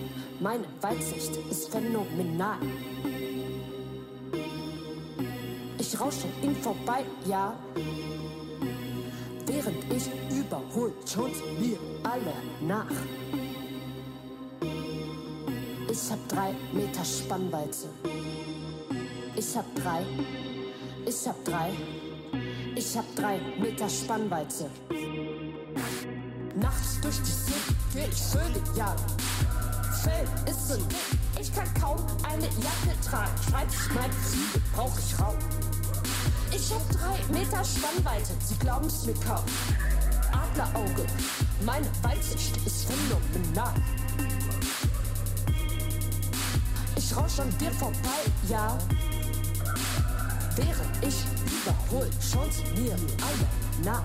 meine Weitsicht ist phänomenal. Ich rausche ihm vorbei, ja. während ich überhol, schaut mir alle nach. Ich hab drei Meter Spannweite. Ich hab drei, ich hab drei, ich hab drei Meter Spannweite. Nachts durch die City geh ich Vögel jagen. Fell ist dick, ich kann kaum eine Jacke tragen. Schreib ich meine Ziele, brauch ich Raum. Ich hab drei Meter Spannweite, sie glauben's mir kaum. Adlerauge, meine Weitsicht ist phänomenal. Ich rausch an dir vorbei, ja. Während ich überhol, schauen sie mir alle nach.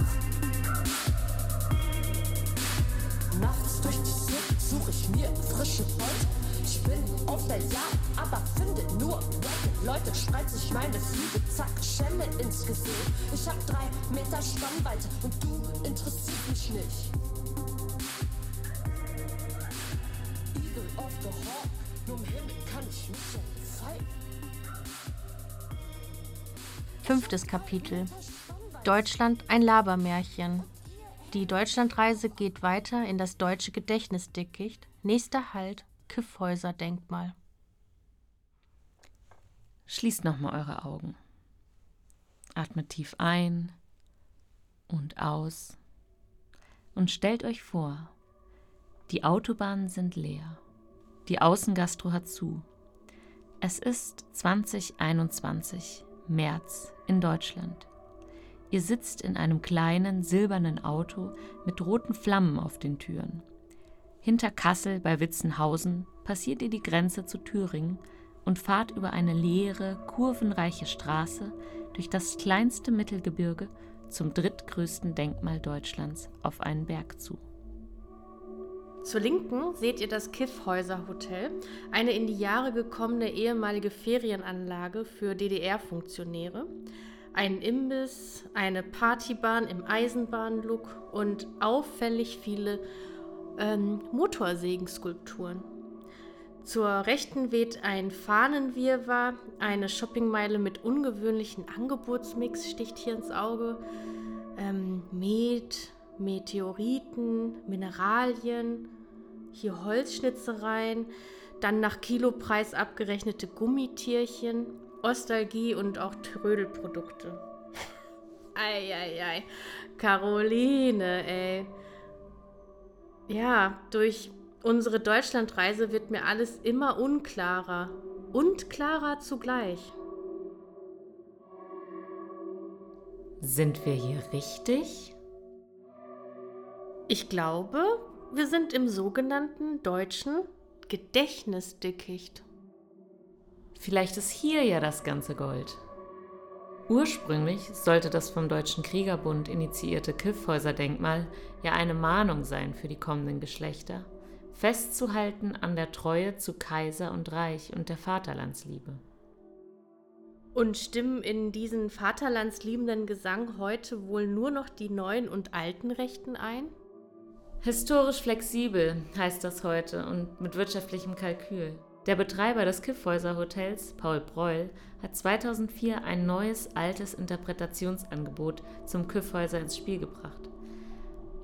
Nachts durch die City suche ich mir frische Beute. Ich bin auf der Jagd, aber finde nur Wacken. Leute, spreiz ich meine Flügel, zack, Schelle ins Gesicht. Ich hab drei Meter Spannweite und du interessierst mich nicht. Fünftes Kapitel. Deutschland ein Labermärchen. Die Deutschlandreise geht weiter in das deutsche Gedächtnisdickicht. Nächster Halt, Kyffhäuser-Denkmal. Schließt nochmal eure Augen. Atmet tief ein und aus. Und stellt euch vor, die Autobahnen sind leer. Die Außengastro hat zu. Es ist 2021, März in Deutschland. Ihr sitzt in einem kleinen silbernen Auto mit roten Flammen auf den Türen. Hinter Kassel bei Witzenhausen passiert ihr die Grenze zu Thüringen und fahrt über eine leere, kurvenreiche Straße durch das kleinste Mittelgebirge zum drittgrößten Denkmal Deutschlands auf einen Berg zu. Zur Linken seht ihr das Kiffhäuser Hotel, eine in die Jahre gekommene ehemalige Ferienanlage für DDR-Funktionäre. Ein Imbiss, eine Partybahn im Eisenbahnlook und auffällig viele ähm, Motorsägenskulpturen. Zur Rechten weht ein Fahnenwirrwarr, eine Shoppingmeile mit ungewöhnlichen Angebotsmix sticht hier ins Auge. Ähm, Met, Meteoriten, Mineralien, hier Holzschnitzereien, dann nach Kilopreis abgerechnete Gummitierchen, Ostalgie und auch Trödelprodukte. Eieiei, Caroline, ey. Ja, durch unsere Deutschlandreise wird mir alles immer unklarer und klarer zugleich. Sind wir hier richtig? Ich glaube, wir sind im sogenannten deutschen Gedächtnisdickicht. Vielleicht ist hier ja das ganze Gold. Ursprünglich sollte das vom Deutschen Kriegerbund initiierte Kiffhäuser-Denkmal ja eine Mahnung sein für die kommenden Geschlechter, festzuhalten an der Treue zu Kaiser und Reich und der Vaterlandsliebe. Und stimmen in diesen vaterlandsliebenden Gesang heute wohl nur noch die neuen und alten Rechten ein? Historisch flexibel heißt das heute und mit wirtschaftlichem Kalkül. Der Betreiber des Kiffhäuser Hotels, Paul Breul, hat 2004 ein neues, altes Interpretationsangebot zum Kiffhäuser ins Spiel gebracht.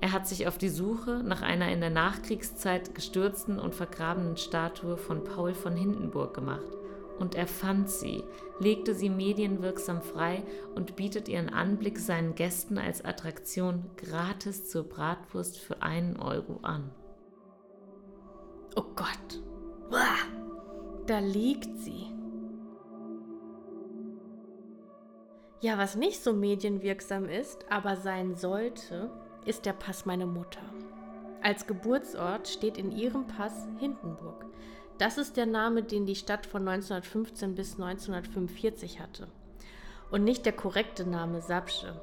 Er hat sich auf die Suche nach einer in der Nachkriegszeit gestürzten und vergrabenen Statue von Paul von Hindenburg gemacht. Und er fand sie, legte sie medienwirksam frei und bietet ihren Anblick seinen Gästen als Attraktion gratis zur Bratwurst für einen Euro an. Oh Gott. Da liegt sie. Ja, was nicht so medienwirksam ist, aber sein sollte, ist der Pass meiner Mutter. Als Geburtsort steht in ihrem Pass Hindenburg. Das ist der Name, den die Stadt von 1915 bis 1945 hatte. Und nicht der korrekte Name Sapsche,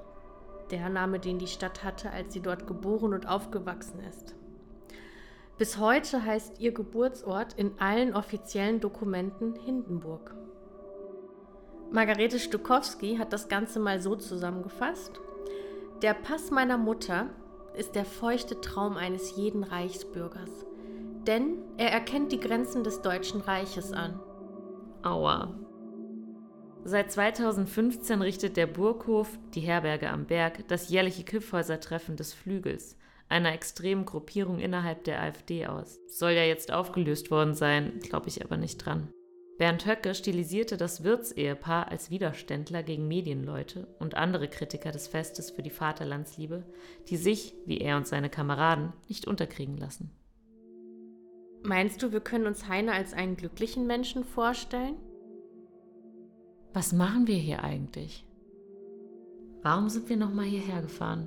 der Name, den die Stadt hatte, als sie dort geboren und aufgewachsen ist. Bis heute heißt ihr Geburtsort in allen offiziellen Dokumenten Hindenburg. Margarete Stukowski hat das Ganze mal so zusammengefasst. Der Pass meiner Mutter ist der feuchte Traum eines jeden Reichsbürgers. Denn er erkennt die Grenzen des Deutschen Reiches an. Aua. Seit 2015 richtet der Burghof, die Herberge am Berg, das jährliche Kiffhäusertreffen des Flügels, einer extremen Gruppierung innerhalb der AfD aus. Soll ja jetzt aufgelöst worden sein, glaube ich aber nicht dran. Bernd Höcke stilisierte das Wirtsehepaar als Widerständler gegen Medienleute und andere Kritiker des Festes für die Vaterlandsliebe, die sich, wie er und seine Kameraden, nicht unterkriegen lassen. Meinst du, wir können uns Heine als einen glücklichen Menschen vorstellen? Was machen wir hier eigentlich? Warum sind wir nochmal hierher gefahren?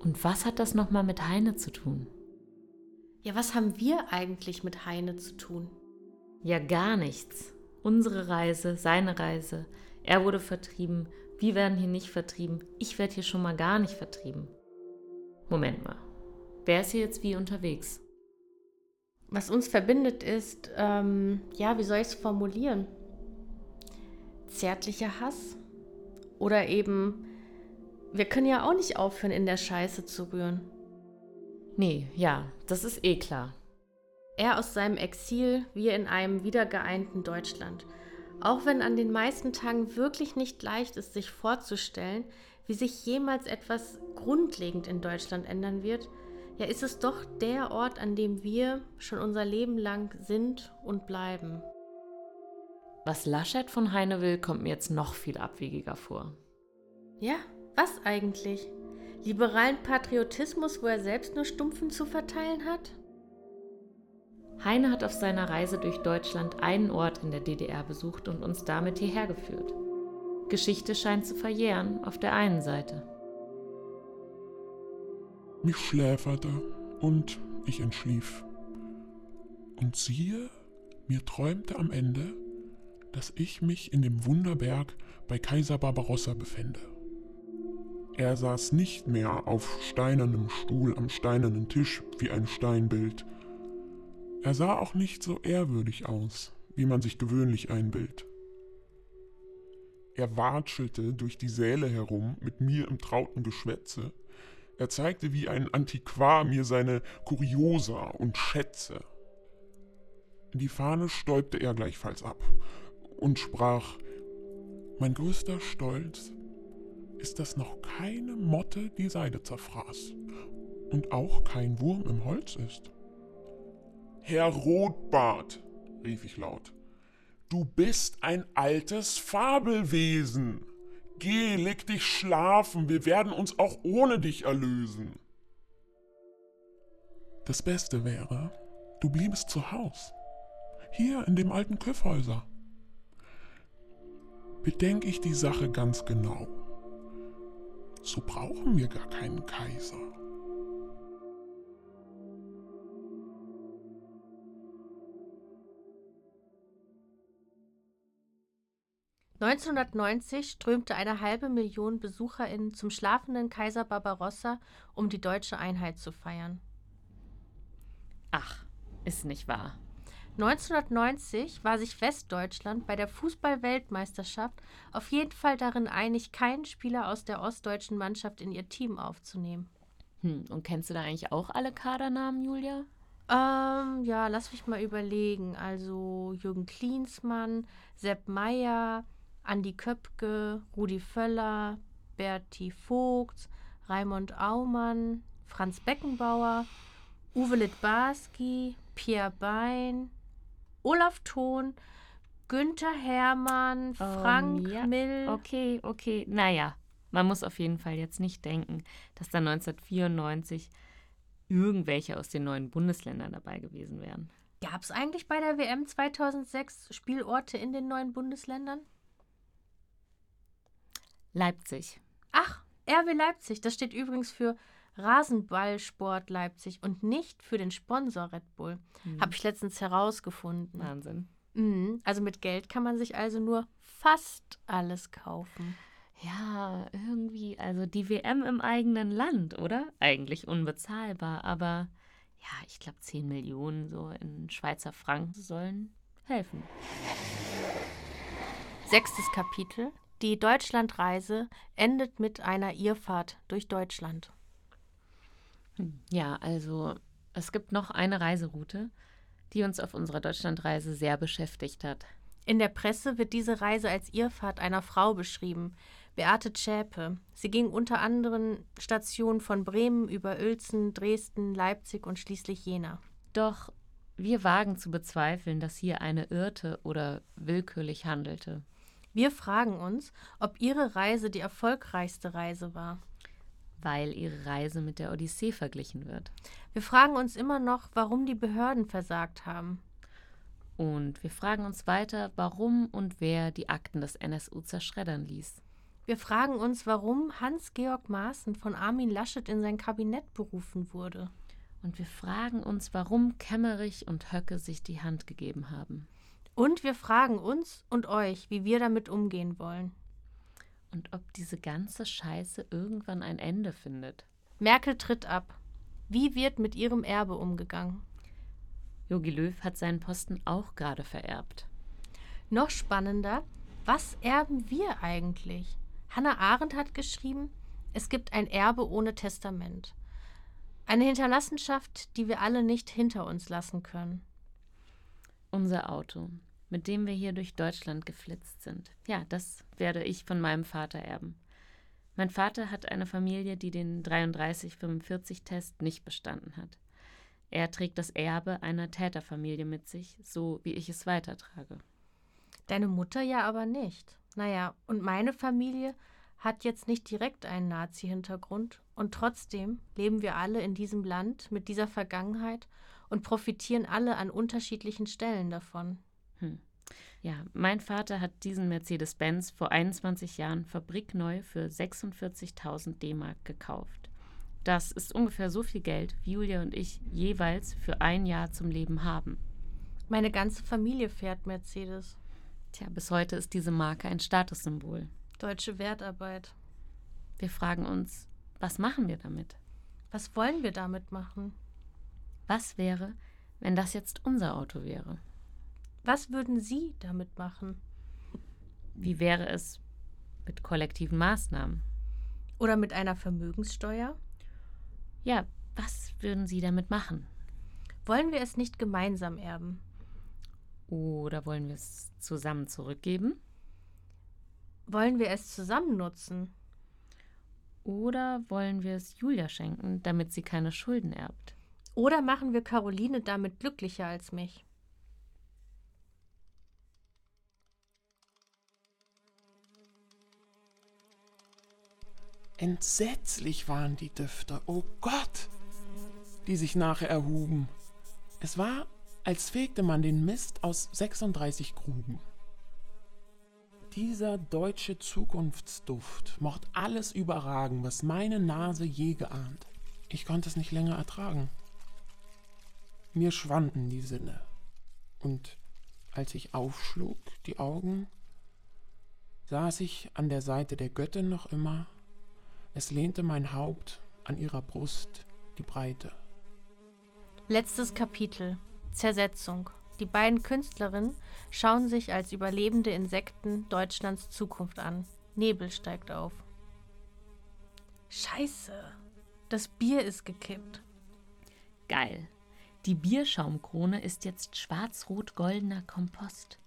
Und was hat das nochmal mit Heine zu tun? Ja, was haben wir eigentlich mit Heine zu tun? Ja, gar nichts. Unsere Reise, seine Reise. Er wurde vertrieben. Wir werden hier nicht vertrieben. Ich werde hier schon mal gar nicht vertrieben. Moment mal. Wer ist hier jetzt wie unterwegs? Was uns verbindet ist, ähm, ja, wie soll ich es formulieren? Zärtlicher Hass? Oder eben, wir können ja auch nicht aufhören, in der Scheiße zu rühren. Nee, ja, das ist eh klar. Er aus seinem Exil, wir in einem wiedergeeinten Deutschland. Auch wenn an den meisten Tagen wirklich nicht leicht ist, sich vorzustellen, wie sich jemals etwas grundlegend in Deutschland ändern wird, ja ist es doch der Ort, an dem wir schon unser Leben lang sind und bleiben. Was Laschet von Heine will, kommt mir jetzt noch viel abwegiger vor. Ja, was eigentlich? Liberalen Patriotismus, wo er selbst nur Stumpfen zu verteilen hat? Heine hat auf seiner Reise durch Deutschland einen Ort in der DDR besucht und uns damit hierher geführt. Geschichte scheint zu verjähren auf der einen Seite. Mich schläferte und ich entschlief. Und siehe, mir träumte am Ende, dass ich mich in dem Wunderberg bei Kaiser Barbarossa befände. Er saß nicht mehr auf steinernem Stuhl am steinernen Tisch wie ein Steinbild, er sah auch nicht so ehrwürdig aus, wie man sich gewöhnlich einbildet. Er watschelte durch die Säle herum mit mir im trauten Geschwätze. Er zeigte wie ein Antiquar mir seine Kuriosa und Schätze. Die Fahne stäubte er gleichfalls ab und sprach, mein größter Stolz ist, dass noch keine Motte die Seide zerfraß und auch kein Wurm im Holz ist. Herr Rotbart, rief ich laut, du bist ein altes Fabelwesen. Geh, leg dich schlafen, wir werden uns auch ohne dich erlösen. Das Beste wäre, du bliebest zu Haus, hier in dem alten Küffhäuser. Bedenk ich die Sache ganz genau, so brauchen wir gar keinen Kaiser. 1990 strömte eine halbe Million BesucherInnen zum schlafenden Kaiser Barbarossa, um die deutsche Einheit zu feiern. Ach, ist nicht wahr. 1990 war sich Westdeutschland bei der Fußball-Weltmeisterschaft auf jeden Fall darin einig, keinen Spieler aus der ostdeutschen Mannschaft in ihr Team aufzunehmen. Hm, und kennst du da eigentlich auch alle Kadernamen, Julia? Ähm, ja, lass mich mal überlegen. Also Jürgen Klinsmann, Sepp Meyer, Andi Köpke, Rudi Völler, Berti Vogt, Raimund Aumann, Franz Beckenbauer, Uwe Litbarski, Pierre Bein, Olaf Thon, Günther Hermann, oh, Frank ja. Mill. Okay, okay. Naja, man muss auf jeden Fall jetzt nicht denken, dass da 1994 irgendwelche aus den neuen Bundesländern dabei gewesen wären. Gab es eigentlich bei der WM 2006 Spielorte in den neuen Bundesländern? Leipzig. Ach, RW Leipzig. Das steht übrigens für Rasenballsport Leipzig und nicht für den Sponsor Red Bull. Mhm. Habe ich letztens herausgefunden. Wahnsinn. Mhm. Also mit Geld kann man sich also nur fast alles kaufen. Ja, irgendwie, also die WM im eigenen Land, oder? Eigentlich unbezahlbar, aber ja, ich glaube 10 Millionen so in Schweizer Franken sollen helfen. Sechstes Kapitel. Die Deutschlandreise endet mit einer Irrfahrt durch Deutschland. Hm, ja, also es gibt noch eine Reiseroute, die uns auf unserer Deutschlandreise sehr beschäftigt hat. In der Presse wird diese Reise als Irrfahrt einer Frau beschrieben, Beate Zschäpe. Sie ging unter anderen Stationen von Bremen über Uelzen, Dresden, Leipzig und schließlich Jena. Doch wir wagen zu bezweifeln, dass hier eine irrte oder willkürlich handelte. Wir fragen uns, ob ihre Reise die erfolgreichste Reise war. Weil ihre Reise mit der Odyssee verglichen wird. Wir fragen uns immer noch, warum die Behörden versagt haben. Und wir fragen uns weiter, warum und wer die Akten des NSU zerschreddern ließ. Wir fragen uns, warum Hans-Georg Maaßen von Armin Laschet in sein Kabinett berufen wurde. Und wir fragen uns, warum Kemmerich und Höcke sich die Hand gegeben haben. Und wir fragen uns und euch, wie wir damit umgehen wollen. Und ob diese ganze Scheiße irgendwann ein Ende findet. Merkel tritt ab. Wie wird mit ihrem Erbe umgegangen? Jogi Löw hat seinen Posten auch gerade vererbt. Noch spannender, was erben wir eigentlich? Hannah Arendt hat geschrieben, es gibt ein Erbe ohne Testament. Eine Hinterlassenschaft, die wir alle nicht hinter uns lassen können. Unser Auto, mit dem wir hier durch Deutschland geflitzt sind. Ja, das werde ich von meinem Vater erben. Mein Vater hat eine Familie, die den 3345-Test nicht bestanden hat. Er trägt das Erbe einer Täterfamilie mit sich, so wie ich es weitertrage. Deine Mutter ja aber nicht. Naja, und meine Familie hat jetzt nicht direkt einen Nazi-Hintergrund und trotzdem leben wir alle in diesem Land mit dieser Vergangenheit und profitieren alle an unterschiedlichen Stellen davon. Hm. Ja, mein Vater hat diesen Mercedes-Benz vor 21 Jahren fabrikneu für 46.000 D-Mark gekauft. Das ist ungefähr so viel Geld, wie Julia und ich jeweils für ein Jahr zum Leben haben. Meine ganze Familie fährt Mercedes. Tja, bis heute ist diese Marke ein Statussymbol. Deutsche Wertarbeit. Wir fragen uns, was machen wir damit? Was wollen wir damit machen? Was wäre, wenn das jetzt unser Auto wäre? Was würden Sie damit machen? Wie wäre es mit kollektiven Maßnahmen? Oder mit einer Vermögenssteuer? Ja, was würden Sie damit machen? Wollen wir es nicht gemeinsam erben? Oder wollen wir es zusammen zurückgeben? Wollen wir es zusammen nutzen? Oder wollen wir es Julia schenken, damit sie keine Schulden erbt? Oder machen wir Caroline damit glücklicher als mich? Entsetzlich waren die Düfte, oh Gott, die sich nachher erhuben. Es war, als fegte man den Mist aus 36 Gruben. Dieser deutsche Zukunftsduft mocht alles überragen, was meine Nase je geahnt. Ich konnte es nicht länger ertragen. Mir schwanden die Sinne. Und als ich aufschlug, die Augen, saß ich an der Seite der Göttin noch immer. Es lehnte mein Haupt an ihrer Brust die Breite. Letztes Kapitel. Zersetzung. Die beiden Künstlerinnen schauen sich als überlebende Insekten Deutschlands Zukunft an. Nebel steigt auf. Scheiße. Das Bier ist gekippt. Geil. Die Bierschaumkrone ist jetzt schwarz-rot-goldener Kompost.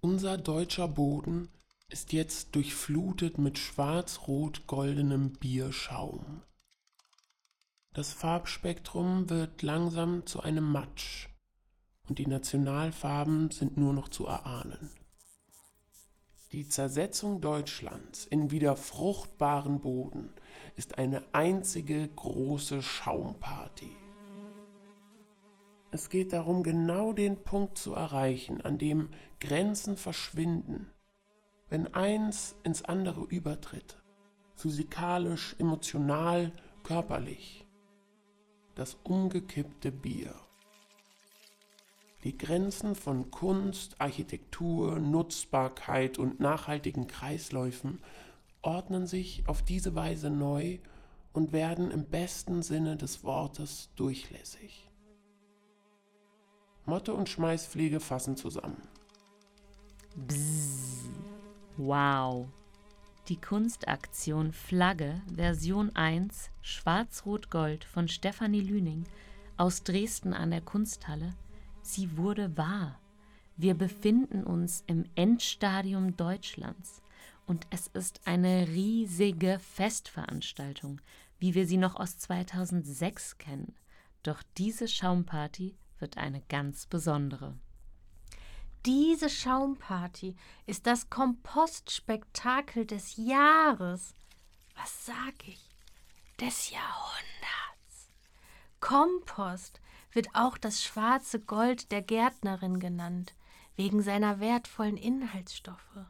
Unser deutscher Boden ist jetzt durchflutet mit schwarz-rot-goldenem Bierschaum. Das Farbspektrum wird langsam zu einem Matsch und die Nationalfarben sind nur noch zu erahnen. Die Zersetzung Deutschlands in wieder fruchtbaren Boden ist eine einzige große Schaumparty. Es geht darum, genau den Punkt zu erreichen, an dem Grenzen verschwinden, wenn eins ins andere übertritt, physikalisch, emotional, körperlich das umgekippte Bier. Die Grenzen von Kunst, Architektur, Nutzbarkeit und nachhaltigen Kreisläufen ordnen sich auf diese Weise neu und werden im besten Sinne des Wortes durchlässig. Motte und Schmeißfliege fassen zusammen. Bzzz. Wow. Die Kunstaktion Flagge Version 1 Schwarz-Rot-Gold von Stefanie Lüning aus Dresden an der Kunsthalle. Sie wurde wahr. Wir befinden uns im Endstadium Deutschlands und es ist eine riesige Festveranstaltung, wie wir sie noch aus 2006 kennen. Doch diese Schaumparty wird eine ganz besondere. Diese Schaumparty ist das Kompostspektakel des Jahres. Was sag ich? Des Jahrhunderts. Kompost wird auch das schwarze Gold der Gärtnerin genannt, wegen seiner wertvollen Inhaltsstoffe.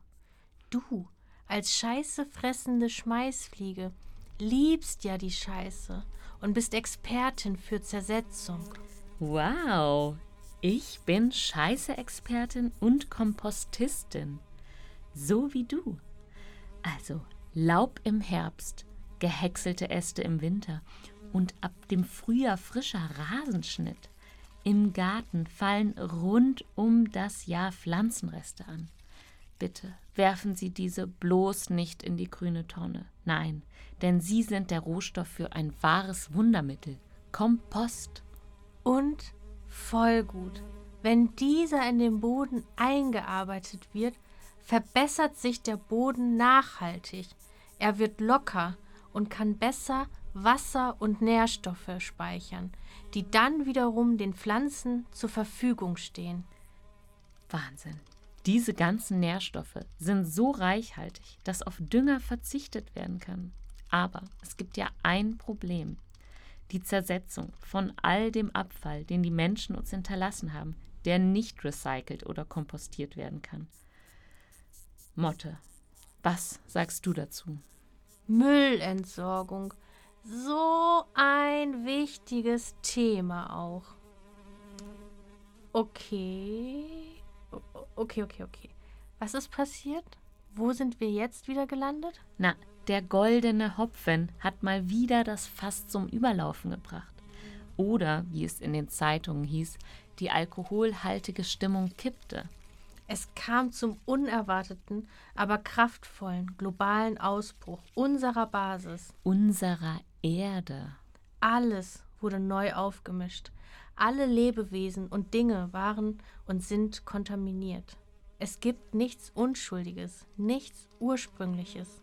Du, als Scheiße fressende Schmeißfliege, liebst ja die Scheiße und bist Expertin für Zersetzung. Wow, ich bin Scheiße-Expertin und Kompostistin. So wie du. Also Laub im Herbst, gehäckselte Äste im Winter und ab dem Frühjahr frischer Rasenschnitt. Im Garten fallen rund um das Jahr Pflanzenreste an. Bitte werfen Sie diese bloß nicht in die grüne Tonne. Nein, denn sie sind der Rohstoff für ein wahres Wundermittel. Kompost. Und voll gut. Wenn dieser in den Boden eingearbeitet wird, verbessert sich der Boden nachhaltig. Er wird locker und kann besser Wasser und Nährstoffe speichern, die dann wiederum den Pflanzen zur Verfügung stehen. Wahnsinn. Diese ganzen Nährstoffe sind so reichhaltig, dass auf Dünger verzichtet werden kann. Aber es gibt ja ein Problem. Die Zersetzung von all dem Abfall, den die Menschen uns hinterlassen haben, der nicht recycelt oder kompostiert werden kann. Motte, was sagst du dazu? Müllentsorgung. So ein wichtiges Thema auch. Okay. Okay, okay, okay. Was ist passiert? Wo sind wir jetzt wieder gelandet? Na, der goldene Hopfen hat mal wieder das Fass zum Überlaufen gebracht. Oder, wie es in den Zeitungen hieß, die alkoholhaltige Stimmung kippte. Es kam zum unerwarteten, aber kraftvollen globalen Ausbruch unserer Basis. Unserer Erde. Alles wurde neu aufgemischt. Alle Lebewesen und Dinge waren und sind kontaminiert. Es gibt nichts Unschuldiges, nichts Ursprüngliches.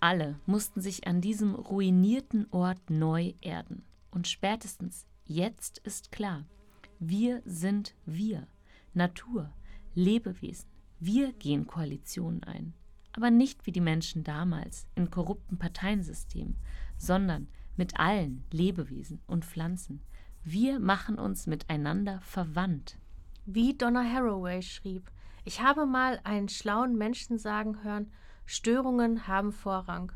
Alle mussten sich an diesem ruinierten Ort neu erden. Und spätestens jetzt ist klar, wir sind wir, Natur, Lebewesen. Wir gehen Koalitionen ein. Aber nicht wie die Menschen damals in korrupten Parteiensystemen, sondern mit allen Lebewesen und Pflanzen. Wir machen uns miteinander verwandt. Wie Donna Haraway schrieb, ich habe mal einen schlauen Menschen sagen hören, Störungen haben Vorrang.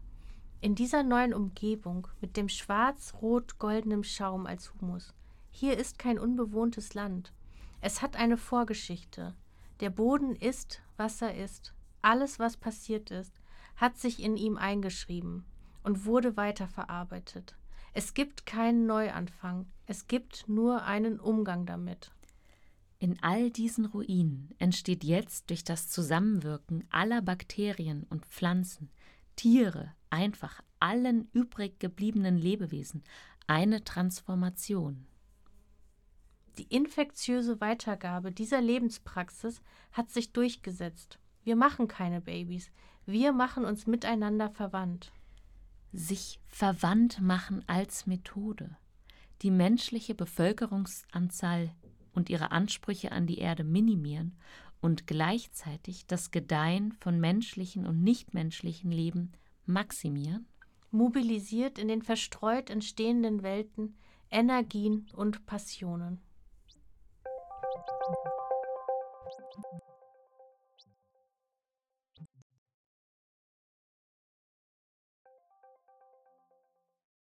In dieser neuen Umgebung mit dem schwarz-rot-goldenen Schaum als Humus. Hier ist kein unbewohntes Land. Es hat eine Vorgeschichte. Der Boden ist, was er ist. Alles, was passiert ist, hat sich in ihm eingeschrieben und wurde weiterverarbeitet. Es gibt keinen Neuanfang, es gibt nur einen Umgang damit. In all diesen Ruinen entsteht jetzt durch das Zusammenwirken aller Bakterien und Pflanzen, Tiere, einfach allen übrig gebliebenen Lebewesen eine Transformation. Die infektiöse Weitergabe dieser Lebenspraxis hat sich durchgesetzt. Wir machen keine Babys, wir machen uns miteinander verwandt. Sich verwandt machen als Methode. Die menschliche Bevölkerungsanzahl und ihre Ansprüche an die Erde minimieren und gleichzeitig das Gedeihen von menschlichen und nichtmenschlichen Leben maximieren? Mobilisiert in den verstreut entstehenden Welten Energien und Passionen.